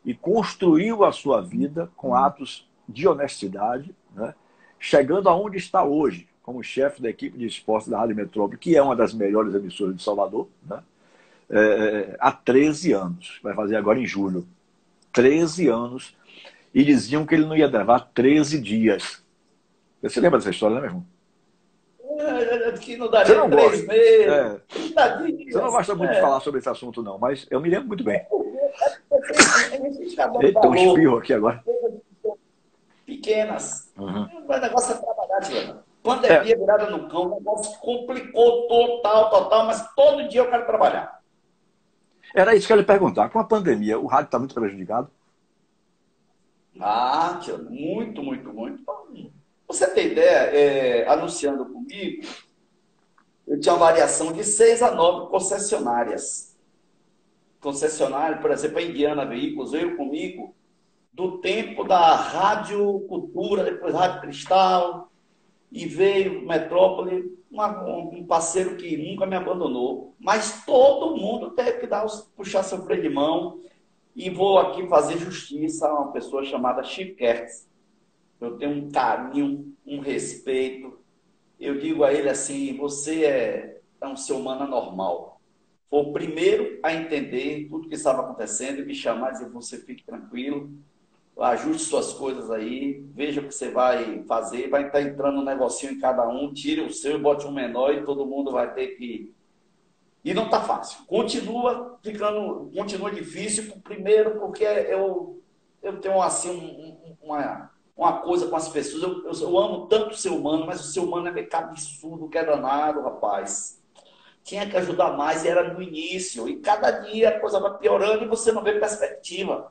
e construiu a sua vida com atos de honestidade, né? chegando aonde está hoje, como chefe da equipe de esportes da Rádio Metrópole, que é uma das melhores emissoras de Salvador, né? É, há 13 anos, vai fazer agora em julho. 13 anos, e diziam que ele não ia levar 13 dias. Você lembra dessa história, né, meu irmão? É, que não daria Você não gosta. meses. É. Você não gosta muito é. de falar sobre esse assunto, não, mas eu me lembro muito bem. Eita, um espirro aqui agora. Pequenas. Uhum. O negócio é trabalhar, Tiana. Pandemia é. virada no cão, o negócio complicou total, total, mas todo dia eu quero trabalhar. Era isso que eu ia lhe perguntar. Com a pandemia, o rádio está muito prejudicado? Ah, tia, muito, muito, muito. Você tem ideia, é, anunciando comigo, eu tinha uma variação de seis a nove concessionárias. Concessionário, por exemplo, a Indiana Veículos veio comigo do tempo da Rádio Cultura, depois Rádio Cristal, e veio Metrópole, uma, um parceiro que nunca me abandonou. Mas todo mundo teve que dar, puxar seu freio de mão. E vou aqui fazer justiça a uma pessoa chamada Chico Kertz. Eu tenho um carinho, um respeito. Eu digo a ele assim: você é, é um ser humano anormal. Foi o primeiro a entender tudo que estava acontecendo e me chamar e dizer: você fique tranquilo, ajuste suas coisas aí, veja o que você vai fazer, vai estar entrando um negocinho em cada um, tire o seu e bote um menor e todo mundo vai ter que. E não está fácil. Continua ficando, continua difícil, primeiro porque eu, eu tenho assim um, uma, uma coisa com as pessoas, eu, eu, eu, amo tanto o ser humano, mas o ser humano é meio cabeçudo, que é danado, rapaz. Tinha que ajudar mais era no início. E cada dia a coisa vai piorando e você não vê perspectiva.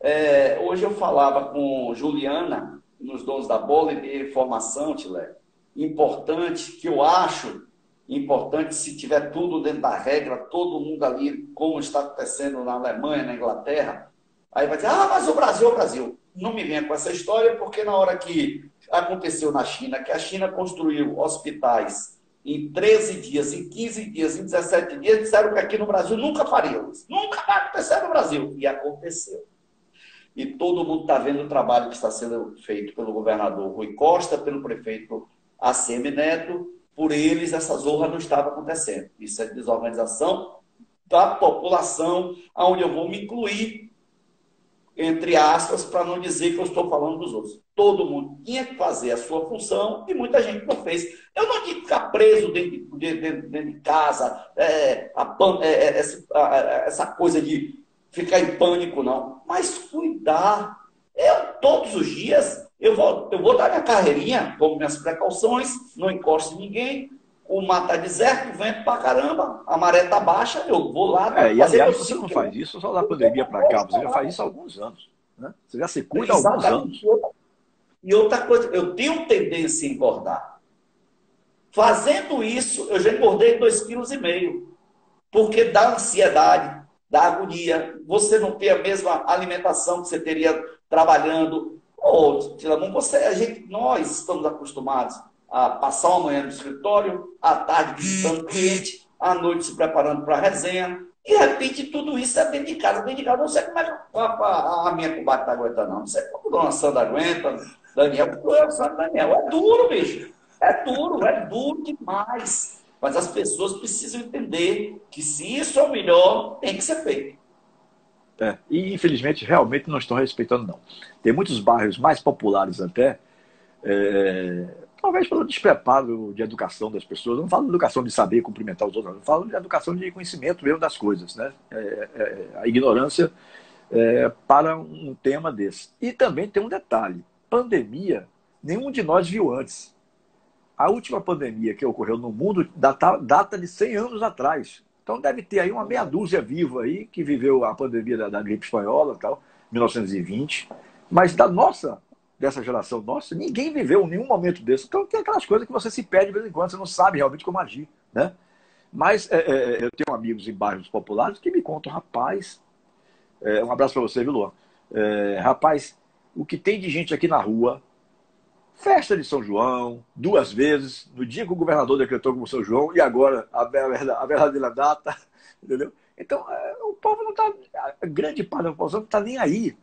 É, hoje eu falava com Juliana, nos Dons da Bola, e de informação, Tilé, importante, que eu acho importante, se tiver tudo dentro da regra, todo mundo ali, como está acontecendo na Alemanha, na Inglaterra, aí vai dizer, ah, mas o Brasil é o Brasil. Não me venha com essa história, porque na hora que aconteceu na China, que a China construiu hospitais em 13 dias, em 15 dias, em 17 dias, disseram que aqui no Brasil nunca faríamos. Nunca vai acontecer no Brasil. E aconteceu e todo mundo está vendo o trabalho que está sendo feito pelo governador Rui Costa, pelo prefeito ACM Neto. Por eles, essa zorra não estava acontecendo. Isso é desorganização da população, onde eu vou me incluir, entre aspas, para não dizer que eu estou falando dos outros. Todo mundo tinha que fazer a sua função e muita gente não fez. Eu não digo ficar preso dentro de, dentro, dentro de casa, é, a, é, é, essa, a, essa coisa de ficar em pânico, não. Mas cuidar. Eu, todos os dias, eu vou, eu vou dar minha carreirinha, tomo minhas precauções, não encosto ninguém. O mar está deserto, vento pra caramba, a maré tá baixa, eu vou lá. É, e aliás, você não faz isso só da pandemia para cá, você já faz isso há alguns anos. Né? Você já se cuida há alguns anos. E outra coisa, eu tenho tendência a engordar. Fazendo isso, eu já engordei 2,5 kg. Porque dá ansiedade, da agonia, você não ter a mesma alimentação que você teria trabalhando. Ou, você, a gente, nós estamos acostumados a passar uma manhã no escritório, à tarde visitando cliente, à noite se preparando para a resenha. E de repente tudo isso é dentro de casa. Dentro de casa, não sei como é que a, minha combate está aguentando, não. Não sei como dona Sandra aguenta, Daniel, o Sandra Daniel. É duro, bicho. É duro, é duro demais. Mas as pessoas precisam entender que se isso é o melhor, tem que ser feito. É, e infelizmente realmente não estão respeitando, não. Tem muitos bairros mais populares até, é, talvez pelo despreparo de educação das pessoas. Eu não falo de educação de saber cumprimentar os outros, eu falo de educação de conhecimento mesmo das coisas, né? É, é, a ignorância é, para um tema desse. E também tem um detalhe: pandemia, nenhum de nós viu antes a última pandemia que ocorreu no mundo data, data de 100 anos atrás. Então deve ter aí uma meia dúzia viva aí que viveu a pandemia da, da gripe espanhola, tal, 1920. Mas da nossa, dessa geração nossa, ninguém viveu nenhum momento desse. Então tem aquelas coisas que você se perde de vez em quando, você não sabe realmente como agir, né? Mas é, é, eu tenho amigos em bairros populares que me contam, rapaz, é, um abraço para você, viu, Luan? É, rapaz, o que tem de gente aqui na rua, festa de São João, duas vezes, no dia que o governador decretou como São João, e agora a, a verdadeira data, entendeu? Então, é, o povo não está, a grande parte da população não está nem aí.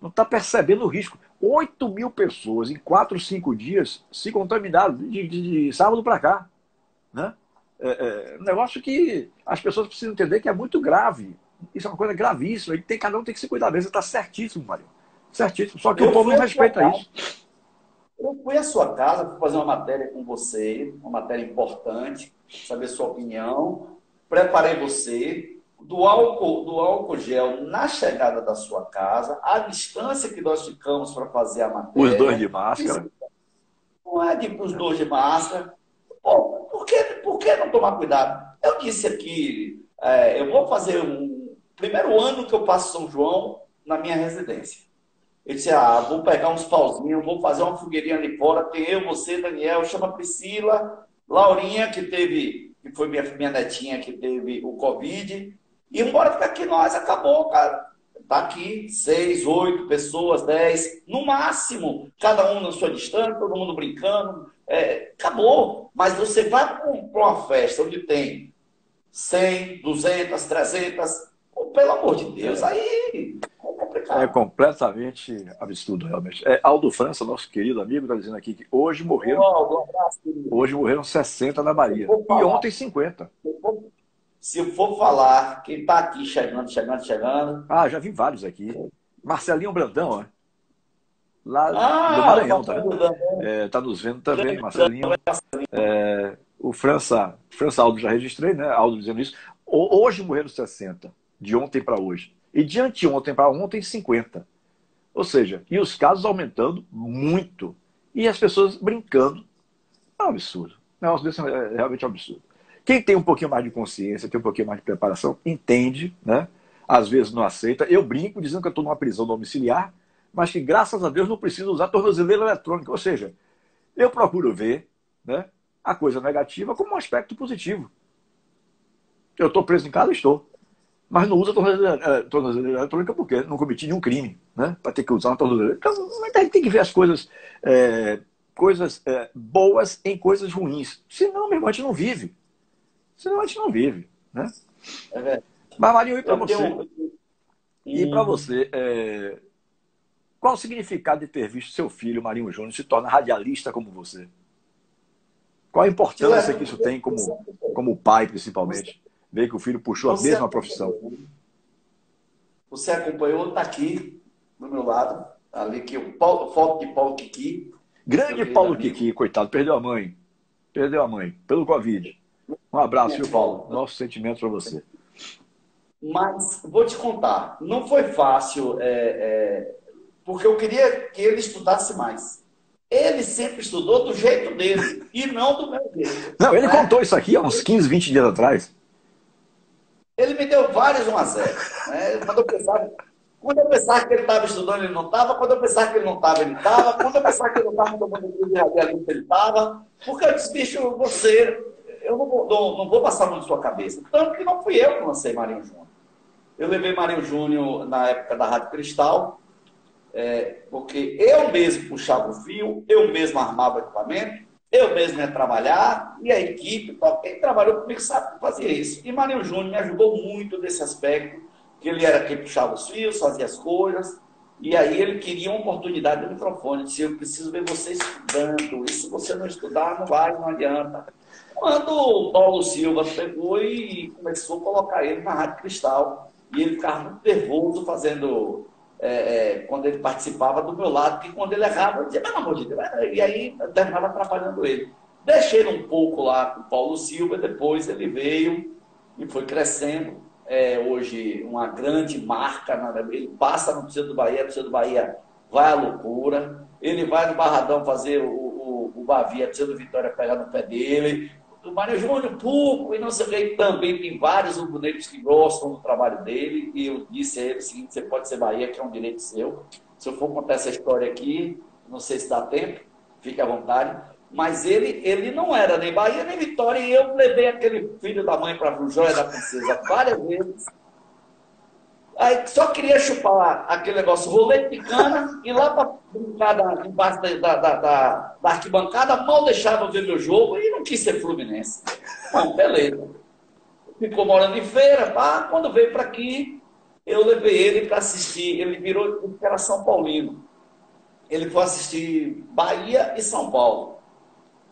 Não está percebendo o risco. 8 mil pessoas em 4, 5 dias se contaminaram de, de, de sábado para cá. Né? É, é, um negócio que as pessoas precisam entender que é muito grave. Isso é uma coisa gravíssima. E tem, cada um tem que se cuidar mesmo. Está certíssimo, Mário. Certíssimo. Só que eu o povo não respeita isso. Eu fui à sua casa para fazer uma matéria com você, uma matéria importante, saber sua opinião. Preparei você do álcool, do álcool gel na chegada da sua casa, a distância que nós ficamos para fazer a matéria. Os dois de máscara. Não é de os dois de máscara. Pô, por que, por que não tomar cuidado? Eu disse aqui, é, eu vou fazer um primeiro ano que eu passo São João na minha residência. Ele disse, ah, vou pegar uns pauzinhos, vou fazer uma fogueirinha ali fora, tem eu, você, Daniel, chama Priscila, Laurinha, que teve, que foi minha, minha netinha que teve o Covid, e embora ficar aqui nós, acabou, cara. Tá aqui, seis, oito pessoas, dez, no máximo, cada um na sua distância, todo mundo brincando, é, acabou. Mas você vai para uma festa onde tem 100, 200, 300, pelo amor de Deus, aí é completamente absurdo, realmente. É, Aldo França, nosso querido amigo, está dizendo aqui que hoje morreram. Oh, hoje morreram 60 na Bahia. E ontem 50. Se for falar, quem está aqui chegando, chegando, chegando. Ah, já vi vários aqui. Marcelinho Brandão, ó. Lá ah, do Maranhão, tá? É, tá nos vendo também, Marcelinho. É, o França, França Aldo já registrei, né? Aldo dizendo isso. Hoje morreram 60, de ontem para hoje. E de anteontem para ontem, 50. Ou seja, e os casos aumentando muito. E as pessoas brincando. É um absurdo. É um absurdo, é realmente um absurdo. Quem tem um pouquinho mais de consciência, tem um pouquinho mais de preparação, entende, né? Às vezes não aceita. Eu brinco dizendo que eu estou numa prisão domiciliar, mas que graças a Deus não preciso usar tornozeleira eletrônica. Ou seja, eu procuro ver né, a coisa negativa como um aspecto positivo. Eu estou preso em casa? Estou mas não usa tornozeleira, tornozeleira eletrônica porque não cometi nenhum crime, né? Para ter que usar uma tornozeleira. Então, a gente tem que ver as coisas, é, coisas é, boas em coisas ruins. Senão, meu irmão, a gente não vive. Senão a gente não vive, né? É verdade. Mas, Marinho, e para você? Tenho... E para você, é... qual o significado de ter visto seu filho, Marinho Júnior, se tornar radialista como você? Qual a importância que isso tem como, como pai, principalmente? ver que o filho puxou você a mesma profissão. Você acompanhou, está aqui do meu lado, ali que o Paulo, foto de Paulo Kiki. Grande Paulo. Kiki, coitado, perdeu a mãe. Perdeu a mãe, pelo Covid. Um abraço, viu, Paulo? Nosso sentimento para você. Mas vou te contar, não foi fácil, é, é, porque eu queria que ele estudasse mais. Ele sempre estudou do jeito dele e não do meu jeito. Não, ele né? contou isso aqui há uns 15, 20 dias atrás. Ele me deu vários 1 a 0. Né? Quando, eu pensava, quando eu pensava que ele estava estudando, ele não estava. Quando eu pensava que ele não estava, ele estava. Quando eu pensava que ele não estava tomando curso de radialista, ele estava. Porque eu disse, bicho, você, eu não vou, não, não vou passar muito sua cabeça. Tanto que não fui eu que lancei Marinho Júnior. Eu levei Marinho Júnior na época da Rádio Cristal, é, porque eu mesmo puxava o fio, eu mesmo armava o equipamento, eu mesmo ia trabalhar e a equipe, quem trabalhou comigo sabe que fazia isso. E Marinho Júnior me ajudou muito nesse aspecto, que ele era quem puxava os fios, fazia as coisas. E aí ele queria uma oportunidade do microfone. Disse, eu preciso ver você estudando. E se você não estudar, não vai, não adianta. Quando o Paulo Silva pegou e começou a colocar ele na Rádio Cristal, e ele ficava muito nervoso fazendo é, é, quando ele participava do meu lado, que quando ele errava, eu dizia, pelo amor de Deus, e aí terminava atrapalhando ele. Deixei um pouco lá com o Paulo Silva, depois ele veio e foi crescendo. É, hoje, uma grande marca, ele passa no Precisa do Bahia, Precisa do Bahia vai à loucura, ele vai no Barradão fazer o, o, o Bavia, Precisa do Vitória pegar no pé dele, do Mário Júnior, pouco, e não sei o que, também tem vários rubro-negros que gostam do trabalho dele, e eu disse a ele o seguinte, você pode ser Bahia, que é um direito seu, Se eu for contar essa história aqui, não sei se dá tempo, fique à vontade. Mas ele, ele não era nem Bahia nem Vitória. E eu levei aquele filho da mãe para a Joia da Princesa várias vezes. Aí só queria chupar aquele negócio rolete de cana e lá para brincar embaixo da, da, da, da, arquibancada, mal deixava ver meu jogo e não quis ser Fluminense. Bom, beleza. Ficou morando em feira, pá. Quando veio para aqui, eu levei ele para assistir. Ele virou, era São Paulino. Ele foi assistir Bahia e São Paulo.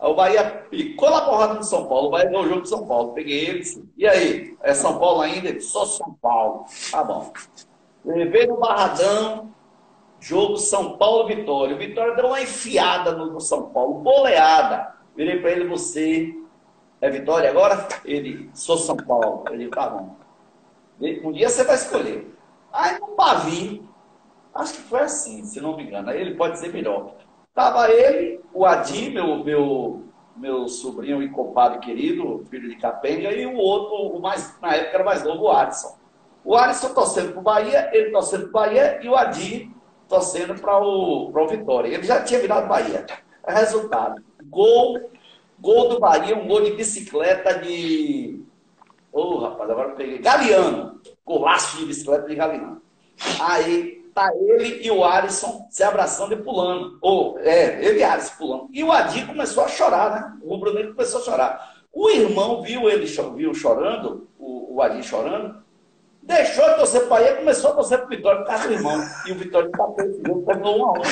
O Bahia picou na porrada no São Paulo. O Bahia ganhou o jogo de São Paulo. Peguei ele disse, e aí? É São Paulo ainda? Só São Paulo. Tá bom. Levei no Barradão, jogo São Paulo-Vitória. O Vitória deu uma enfiada no, São Paulo, boleada. Virei para ele, você é Vitória agora? Ele, sou São Paulo. Ele, tá bom. Um dia você vai escolher. Aí no Bavi, acho que foi assim, se não me engano. Aí ele pode dizer melhor. Tava ele, o Adi, meu, meu, meu sobrinho e compadre querido, filho de Capenga, e o outro, o mais, na época era mais novo, o Alisson. O Alisson torcendo para o Bahia, ele torcendo para o Bahia e o Adi torcendo para o, o Vitória. Ele já tinha virado Bahia. Resultado: gol, gol do Bahia, um gol de bicicleta de. Ô, oh, rapaz, agora eu peguei. Galeano. Golaço de bicicleta de Galeano. Aí tá ele e o Alisson se abraçando e pulando. Ou, é, ele e Alisson pulando. E o Adi começou a chorar, né? O Rubro Negro começou a chorar. O irmão viu ele viu chorando, o, o chorando, deixou de torcer para ele começou a torcer para o Vitória por causa do irmão. E o Vitória empatou esse jogo, terminou um a um.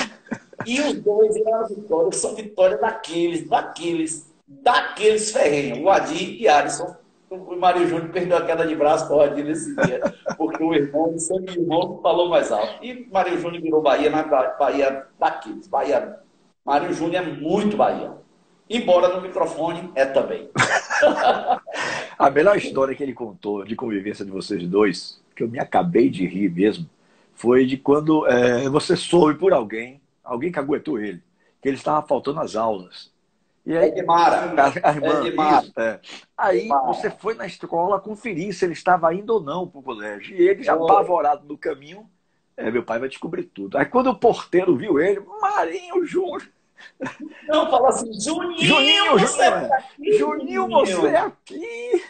E os dois eram Vitória, são Vitória daqueles, daqueles, daqueles ferrenhos. O Adi e Alisson o Mário Júnior perdeu a queda de braço para o Adil nesse dia, porque o irmão, o sangue irmão, falou mais alto. E Mário Júnior virou Bahia na Bahia daqui, Bahia. Mário Júnior é muito Bahia. Embora no microfone é também. a melhor história que ele contou de convivência de vocês dois, que eu me acabei de rir mesmo, foi de quando é, você soube por alguém, alguém que aguentou ele, que ele estava faltando às aulas. E aí, Edmara. A, a irmã, Isso, é. Aí Edmara. você foi na escola conferir se ele estava indo ou não para o colégio. E ele já apavorado no caminho, é, meu pai vai descobrir tudo. Aí quando o porteiro viu ele, Marinho Júnior. Não, fala assim, Juninho, Juninho, você Juninho, é aqui. Juninho, você é aqui.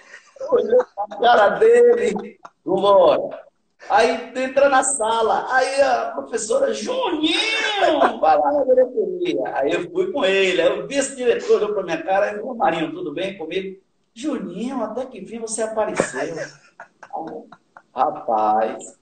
Olhou a cara dele. Vambora. Aí entra na sala, aí a professora, Juninho, vai lá na diretoria. Aí eu fui com ele, aí o vice-diretor olhou para minha cara e falou, Marinho, tudo bem comigo? Juninho, até que enfim você apareceu. Rapaz,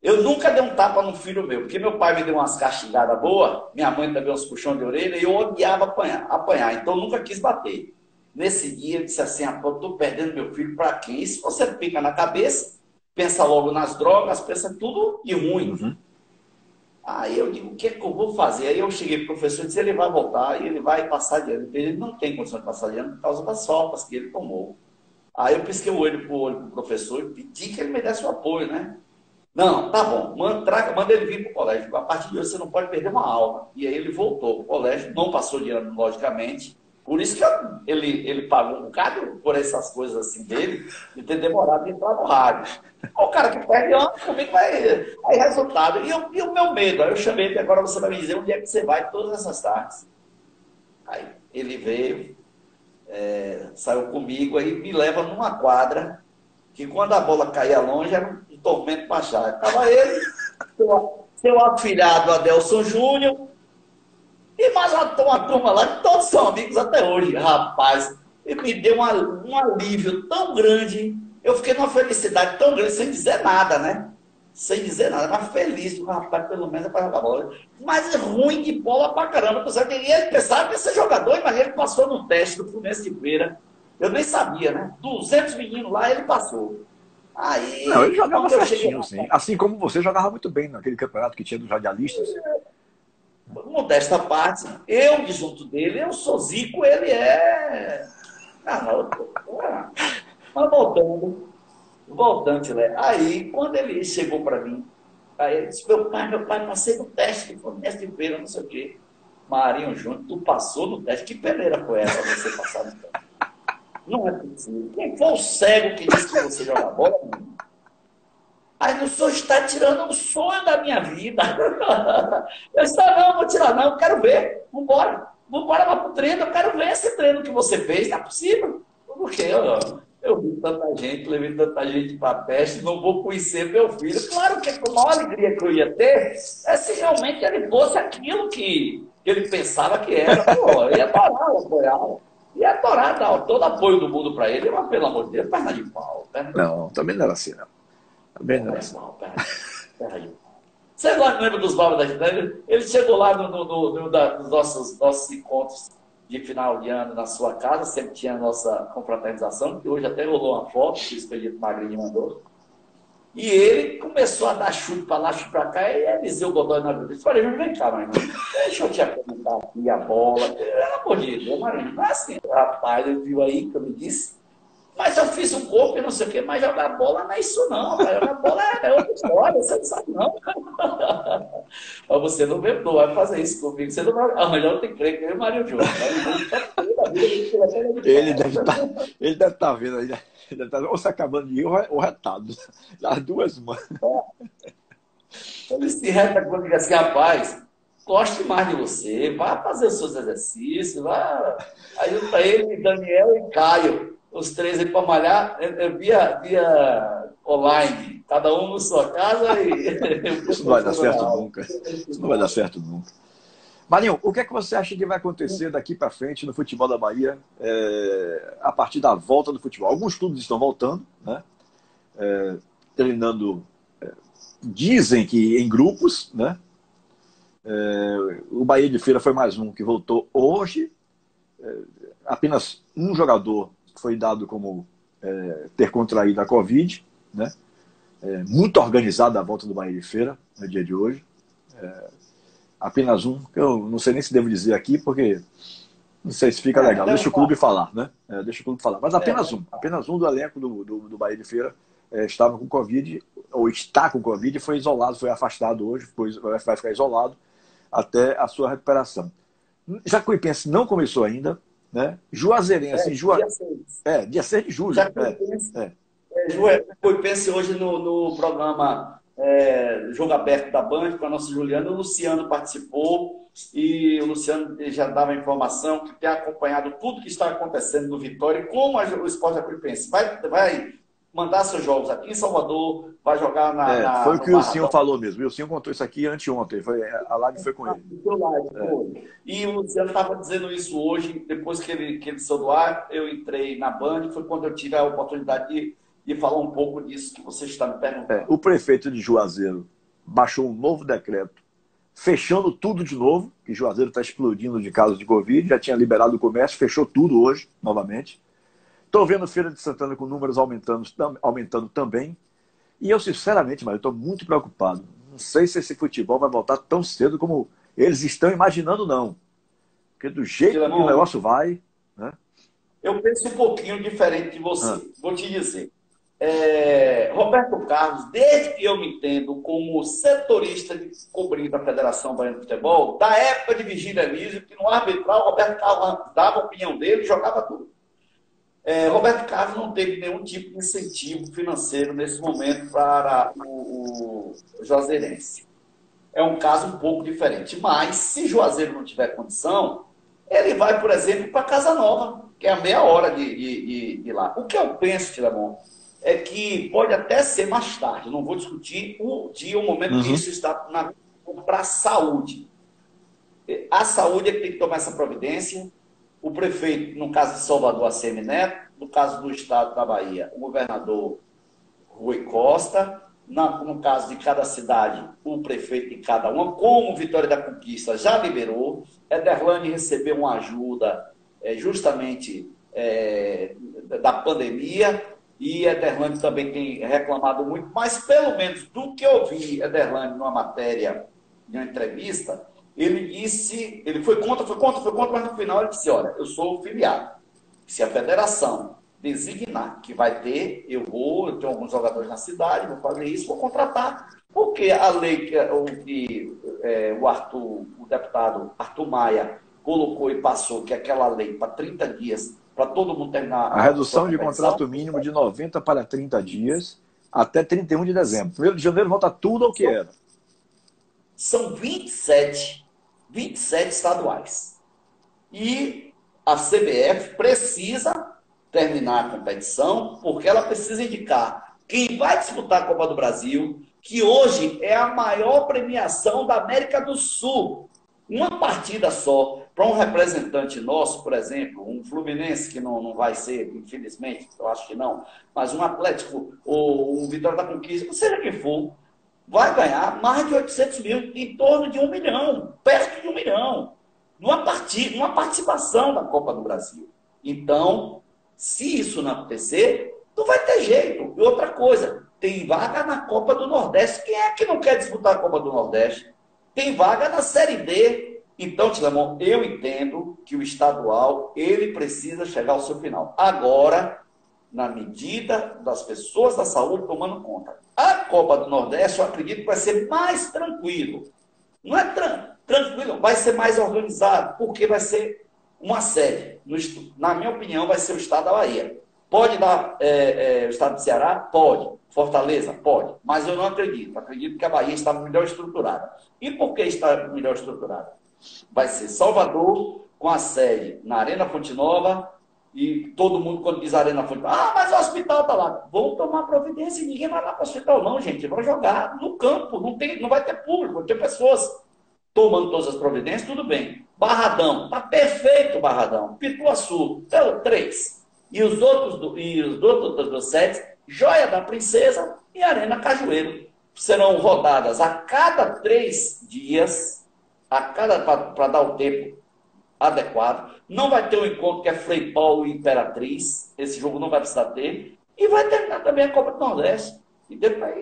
eu nunca dei um tapa no filho meu, porque meu pai me deu umas castigadas boas, minha mãe também uns puxão de orelha, e eu odiava apanhar, apanhar então nunca quis bater. Nesse dia, eu disse assim, ah, perdendo meu filho para quem? E se você pica na cabeça, pensa logo nas drogas, pensa tudo de ruim. Uhum. Aí eu digo, o que é que eu vou fazer? Aí eu cheguei para o professor e disse, ele vai voltar e ele vai passar de ano. Ele não tem condição de passar de ano por causa das sopas que ele tomou. Aí eu pisquei o olho para o olho pro professor e pedi que ele me desse o apoio, né? Não, tá bom, manda, traga, manda ele vir para o colégio. A partir de hoje você não pode perder uma aula. E aí ele voltou para o colégio, não passou de ano, logicamente, por isso que ele, ele pagou um bocado por essas coisas assim dele, de ter demorado de entrar no rádio. O cara que perde ano, como é que vai. Aí, resultado. E, eu, e o meu medo, aí eu chamei ele, agora você vai me dizer onde é que você vai todas essas tardes. Aí ele veio, é, saiu comigo, aí me leva numa quadra, que quando a bola caía longe era um tormento achar. Estava ele, seu, seu afilhado Adelson Júnior, e mais uma, uma turma lá, que todos são amigos até hoje, rapaz. E me deu uma, um alívio tão grande. Eu fiquei numa felicidade tão grande, sem dizer nada, né? Sem dizer nada, mas feliz, rapaz, pelo menos é para jogar bola. Mas é ruim de bola pra caramba. E ele pensava que ia ser jogador, mas ele passou no teste do Fluminense de Feira. Eu nem sabia, né? 200 meninos lá, ele passou. Aí, não, ele jogava certinho, sim. Assim como você jogava muito bem naquele campeonato que tinha dos radialistas. Modesta parte, eu junto dele, eu sou Zico, ele é. Ah, mas voltando, voltando, né? aí quando ele chegou para mim, aí ele disse, meu pai, meu pai, passei no teste, foi teste de feira, não sei o quê. Marinho Júnior, tu passou no teste, que peneira foi essa você passar no teste? Não é possível. Quem foi o cego que disse que você joga bola? Aí o senhor está tirando um sonho da minha vida. Eu disse, não, vou tirar não, eu quero ver. Vambora. Vambora lá pro treino, eu quero ver esse treino que você fez. Não é possível. Por quê? Eu, eu vi tanta gente, levei tanta gente para a festa, não vou conhecer meu filho. Claro que a maior alegria que eu ia ter é se realmente ele fosse aquilo que, ele pensava que era. Pô, eu ia adorar apoiá-lo. Ia adorar dar todo apoio do mundo para ele, mas pelo amor de Deus, perna de pau. Perna não, também não era assim, não. Também não era pau. Você não lembra dos Babas da Ginebra? Ele chegou lá no, no, no, no da, nos nossos, nossos encontros de final de ano na sua casa, sempre tinha a nossa confraternização, que hoje até rolou uma foto que o Expedito Magrinho mandou. E ele começou a dar chute para lá, chute para cá, e Eliseu Godoy na vida. Eu falei, vem cá, irmão, deixa eu te apresentar aqui a bola. Amor de Deus, Marinho, não é assim. Rapaz, ele viu aí que eu me disse, mas eu fiz um corpo e não sei o quê, mas jogar bola não é isso não, rapaz. Jogar bola é outra história, você não sabe não. mas você não, não vai fazer isso comigo. Você não vai arranjar outro emprego, eu e o Mário Júnior. Ele deve estar tá, ele estar tá vendo aí, ele deve tá, ou se acabando de ir ou retado. As duas mãos. Ele se reta comigo assim, rapaz, gosto mais de você, vá fazer os seus exercícios, vá. Aí tá ele, Daniel e Caio os três aí para malhar é, é via, via online, cada um na sua casa e. Isso não vai dar certo nunca. Isso não vai dar certo nunca. Marinho, o que é que você acha que vai acontecer daqui para frente no futebol da Bahia é, a partir da volta do futebol? Alguns clubes estão voltando, né? É, treinando, é, dizem que em grupos, né? É, o Bahia de Feira foi mais um que voltou hoje. Apenas um jogador foi dado como é, ter contraído a Covid, né? É, muito organizada a volta do Bahia de Feira no dia de hoje. É, apenas um, que eu não sei nem se devo dizer aqui, porque não sei se fica é, legal. Deixa o clube falar, né? É, deixa o clube falar. Mas apenas é. um, apenas um do elenco do, do, do Bahia de Feira estava com Covid, ou está com Covid, e foi isolado, foi afastado hoje, foi, vai ficar isolado até a sua recuperação. Jacuipense não começou ainda, né? Juazeirense, é, Jua... dia 6. É, dia 6 de julho. Já é, é. é pense hoje no, no programa é, Jogo Aberto da Band com a nossa Juliana, o Luciano participou e o Luciano já dava informação que tem acompanhado tudo que está acontecendo no Vitória e como o esporte Acuipense vai, vai mandar seus jogos aqui em Salvador, vai jogar na. É, na foi o que o Silvio falou mesmo. O Silvio contou isso aqui anteontem. Foi, a live foi com ele. é. E o Luciano estava dizendo isso hoje, depois que ele, que ele saiu do ar, eu entrei na Band, foi quando eu tive a oportunidade de, de falar um pouco disso que você está me perguntando. É, o prefeito de Juazeiro baixou um novo decreto fechando tudo de novo, que Juazeiro está explodindo de casos de Covid, já tinha liberado o comércio, fechou tudo hoje, novamente. Estou vendo Feira de Santana com números aumentando, aumentando também. E eu, sinceramente, mas estou muito preocupado. Não sei se esse futebol vai voltar tão cedo como eles estão imaginando, não. Porque do jeito que o negócio vai. Né? Eu penso um pouquinho diferente de você. Ah. Vou te dizer. É, Roberto Carlos, desde que eu me entendo como setorista de cobrir da Federação Baiana de Futebol, da época de Vigília Elísio, que no arbitral, Roberto Carlos dava a opinião dele e jogava tudo. É, Roberto Carlos não teve nenhum tipo de incentivo financeiro nesse momento para o, o Juazeirense. É um caso um pouco diferente. Mas, se Juazeiro não tiver condição, ele vai, por exemplo, para Casa Nova, que é a meia hora de, de, de, de lá. O que eu penso, Tilemon, é que pode até ser mais tarde. Não vou discutir o dia, o momento uhum. que isso está na para a saúde. A saúde é que tem que tomar essa providência o prefeito, no caso de Salvador, a Semineto, no caso do estado da Bahia, o governador Rui Costa, no caso de cada cidade, o prefeito de cada uma, como Vitória da Conquista já liberou, Ederlane recebeu uma ajuda é, justamente é, da pandemia, e Ederlane também tem reclamado muito, mas pelo menos do que eu vi Ederlane numa matéria, em uma entrevista, ele disse, ele foi contra, foi contra, foi contra, mas no final ele disse, olha, eu sou filiado. Se a federação designar que vai ter, eu vou, eu tenho alguns jogadores na cidade, vou fazer isso, vou contratar. Porque a lei que, o, que é, o Arthur, o deputado Arthur Maia colocou e passou, que é aquela lei para 30 dias, para todo mundo terminar. A, a redução de contrato mínimo de 90 para 30 dias Até 31 de dezembro. 1 de janeiro volta tudo ao que era. São 27, 27 estaduais. E a CBF precisa terminar a competição, porque ela precisa indicar quem vai disputar a Copa do Brasil, que hoje é a maior premiação da América do Sul. Uma partida só para um representante nosso, por exemplo, um Fluminense, que não, não vai ser, infelizmente, eu acho que não, mas um Atlético ou um Vitória da Conquista, seja quem for, vai ganhar mais de 800 mil, em torno de um milhão, perto de um milhão, numa, partida, numa participação da Copa do Brasil. Então, se isso não acontecer, não vai ter jeito. E outra coisa, tem vaga na Copa do Nordeste. Quem é que não quer disputar a Copa do Nordeste? Tem vaga na Série D. Então, Tilamon, eu entendo que o estadual, ele precisa chegar ao seu final. Agora, na medida das pessoas da saúde tomando conta. A Copa do Nordeste, eu acredito que vai ser mais tranquilo. Não é tran tranquilo, vai ser mais organizado, porque vai ser uma sede. No, na minha opinião, vai ser o estado da Bahia. Pode dar é, é, o estado do Ceará? Pode. Fortaleza? Pode. Mas eu não acredito. Acredito que a Bahia está melhor estruturada. E por que está melhor estruturada? Vai ser Salvador, com a sede na Arena Fonte Nova, e todo mundo, quando Arena Fonte Nova, ah, mas o hospital está lá. Vão tomar providência ninguém vai lá para o hospital, não, gente. Vão jogar no campo, não, tem, não vai ter público, vai ter pessoas tomando todas as providências, tudo bem. Barradão, tá perfeito Barradão. Pituaçu, então, três. E os outros, e os outros dos sete, Joia da Princesa e Arena Cajueiro. Serão rodadas a cada três dias, a cada para dar o tempo adequado. Não vai ter um encontro que é Frei Paulo e Imperatriz. Esse jogo não vai precisar ter. E vai terminar também a Copa do Nordeste. E depois,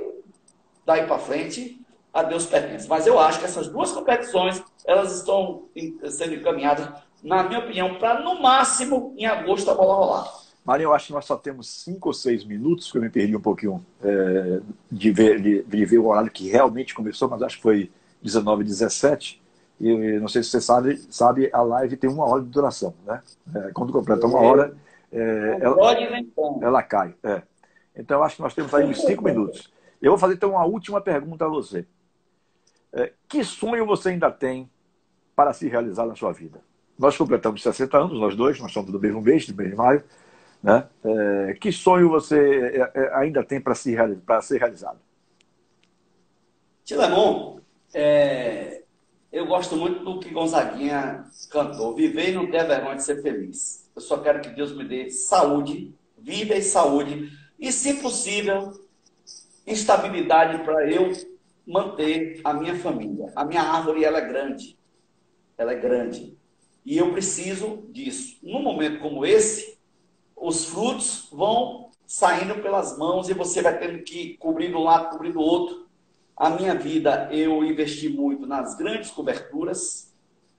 daí para frente, a Deus pertence. Mas eu acho que essas duas competições, elas estão sendo encaminhadas, na minha opinião, para no máximo em agosto a bola rolar. Marinho, eu acho que nós só temos cinco ou seis minutos, que eu me perdi um pouquinho é, de, ver, de, de, ver o horário que realmente começou, mas acho que foi 19 17 e não sei se você sabe, sabe, a live tem uma hora de duração, né? É, quando completa uma hora, é, ela, ela, cai. É. Então, acho que nós temos aí uns cinco minutos. Eu vou fazer então uma última pergunta a você. É, que sonho você ainda tem para se realizar na sua vida? Nós completamos 60 anos, nós dois, nós somos do mesmo mês, do mês de maio. Né? É, que sonho você é, ainda tem para se, ser realizado? Tilemon, é, eu gosto muito do que Gonzaguinha cantou. Viver e não ter vergonha de ser feliz. Eu só quero que Deus me dê saúde, vida e saúde. E, se possível, estabilidade para eu manter a minha família. A minha árvore ela é grande. Ela é grande. E eu preciso disso. Num momento como esse, os frutos vão saindo pelas mãos e você vai tendo que cobrir de um lado, cobrir do outro. A minha vida, eu investi muito nas grandes coberturas.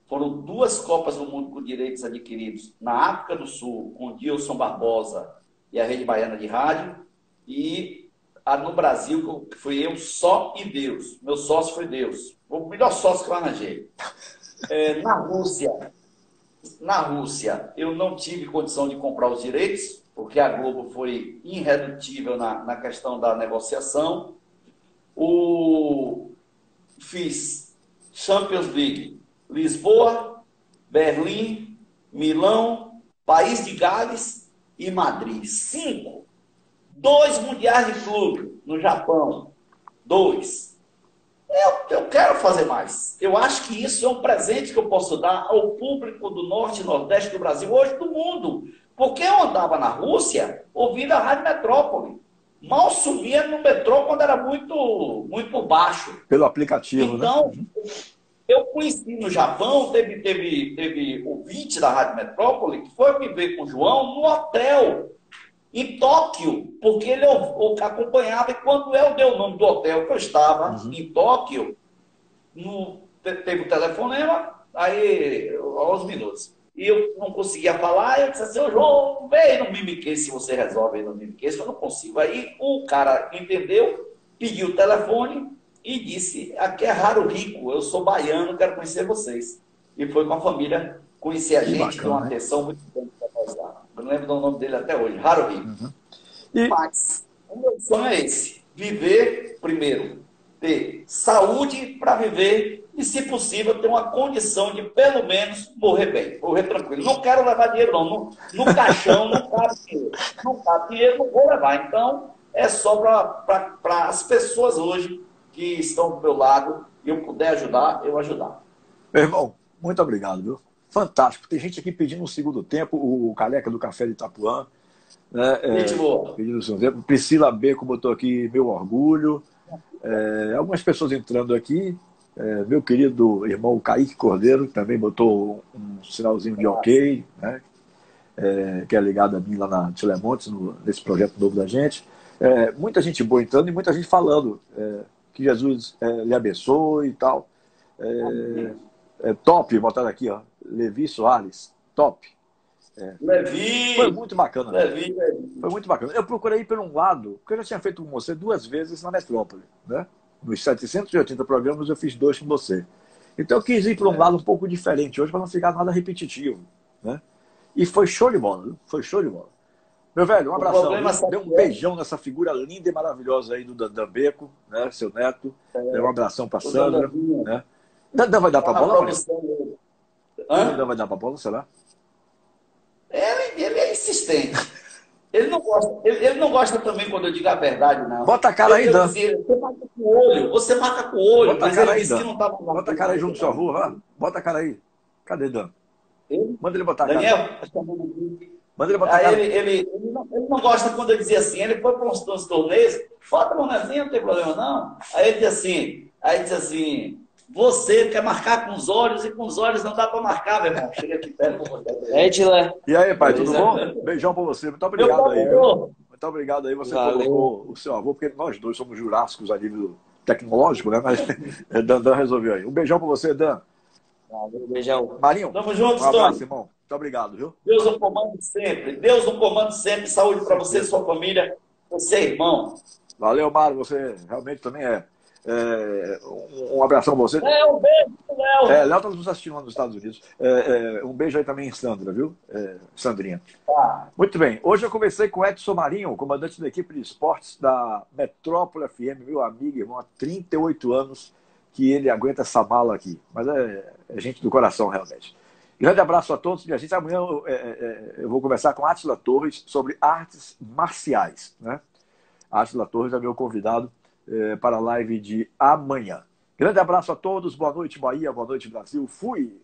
Foram duas Copas do Mundo com direitos adquiridos na África do Sul, com o Dilson Barbosa e a Rede Baiana de Rádio. E no Brasil, que fui eu só e Deus. Meu sócio foi Deus. O melhor sócio que eu arranjei. É, na Rússia, na Rússia, eu não tive condição de comprar os direitos, porque a Globo foi irredutível na, na questão da negociação. O, fiz Champions League, Lisboa, Berlim, Milão, País de Gales e Madrid. Cinco Dois mundiais de clube no Japão. Dois. Eu, eu quero fazer mais. Eu acho que isso é um presente que eu posso dar ao público do Norte e Nordeste do Brasil, hoje do mundo. Porque eu andava na Rússia ouvindo a Rádio Metrópole. Mal subia no metrô quando era muito, muito baixo. Pelo aplicativo, então, né? Então, eu conheci no Japão, teve, teve, teve ouvinte da Rádio Metrópole que foi me ver com o João no hotel em Tóquio, porque ele acompanhava, e quando eu dei o nome do hotel que eu estava, uhum. em Tóquio, no, teve o telefonema, aí, aos minutos. E eu não conseguia falar, eu disse assim, ô João, vem no Mimiquês se você resolve aí no Mimiquês, eu não consigo. Aí o cara entendeu, pediu o telefone e disse, aqui é raro rico, eu sou baiano, quero conhecer vocês. E foi com a família conhecer a gente, bacana, uma atenção muito grande para nós lá. Eu não lembro do nome dele até hoje, Haruhi. Uhum. E, Mas... O meu sonho é esse: viver primeiro, ter saúde para viver e, se possível, ter uma condição de, pelo menos, morrer bem, morrer tranquilo. Não quero levar dinheiro, não. No, no caixão não cabe dinheiro. Não cabe dinheiro, não vou levar. Então, é só para as pessoas hoje que estão do meu lado e eu puder ajudar, eu ajudar. Meu irmão, muito obrigado, viu? Fantástico. Tem gente aqui pedindo um segundo tempo, o Caleca do Café de Itapuã. Né? Gente é, boa. Pedindo um segundo tempo. Priscila B, como eu estou aqui, meu orgulho. É, algumas pessoas entrando aqui. É, meu querido irmão Kaique Cordeiro também botou um sinalzinho de ok, né? É, que é ligado a mim lá na Tilemontes, nesse projeto novo da gente. É, muita gente boa entrando e muita gente falando é, que Jesus é, lhe abençoe e tal. É, top, botar aqui, ó. Levi Soares, top. Levi! Foi muito bacana. Né? Levi, Levi. Foi muito bacana. Eu procurei por um lado, porque eu já tinha feito com você duas vezes na Metrópole, né? Nos 780 programas eu fiz dois com você. Então eu quis ir para um é. lado um pouco diferente hoje para não ficar nada repetitivo, né? E foi show de bola, foi show de bola. Meu velho, um abração. É Dê um beijão nessa figura linda e maravilhosa aí do Dandan Beco, né? Seu neto. É. Um abração para Sandra. Né? Dandan vai dar para bola? Dandan vai dar para bola, será? Ele, ele é insistente. Ele não gosta, ele, ele, não gosta também quando eu digo a verdade, não. Bota a cara aí, Dan. Você marca com o olho, você marca com o olho. Bota a cara aí, Dan. Bota a cara aí junto do seu avô, vá. Bota a cara aí. Cadê, Dan? Ele? Manda ele botar a cara. Daniel, Manda ele botar a cara. Ele, ele, ele, não, ele não gosta quando eu dizia assim, ele foi para uns, uns torneios, bota a mãozinha, não tem problema não. Aí ele diz assim, aí diz assim, você quer marcar com os olhos e com os olhos não dá para marcar, meu irmão. Chega aqui perto. É, Tila. E aí, pai, tudo bom? Beijão para você. Muito obrigado aí. Viu? Muito obrigado aí. Você Valeu. colocou o seu avô, porque nós dois somos jurássicos a nível tecnológico, né? Mas Dan, Dan resolveu aí. Um beijão para você, Dan. Valeu, beijão. Marinho. Tamo junto, um abraço, irmão. Muito obrigado, viu? Deus no comando sempre. Deus no comando sempre. Saúde para você e sua família. Você, é irmão. Valeu, Mário. Você realmente também é é, um, abração a você. É, um beijo, Léo. É, Léo está nos assistindo lá nos Estados Unidos. É, é, um beijo aí também em Sandra, viu? É, Sandrinha. Tá. Muito bem. Hoje eu conversei com Edson Marinho, comandante da equipe de esportes da Metrópole FM, meu amigo, irmão, há 38 anos que ele aguenta essa mala aqui. Mas é, é gente do coração, realmente. Grande abraço a todos. E a gente amanhã eu, é, eu vou conversar com Atila Torres sobre artes marciais. Né? Atila Torres é meu convidado eh, para a live de amanhã. Grande abraço a todos, boa noite Bahia, boa noite Brasil. Fui!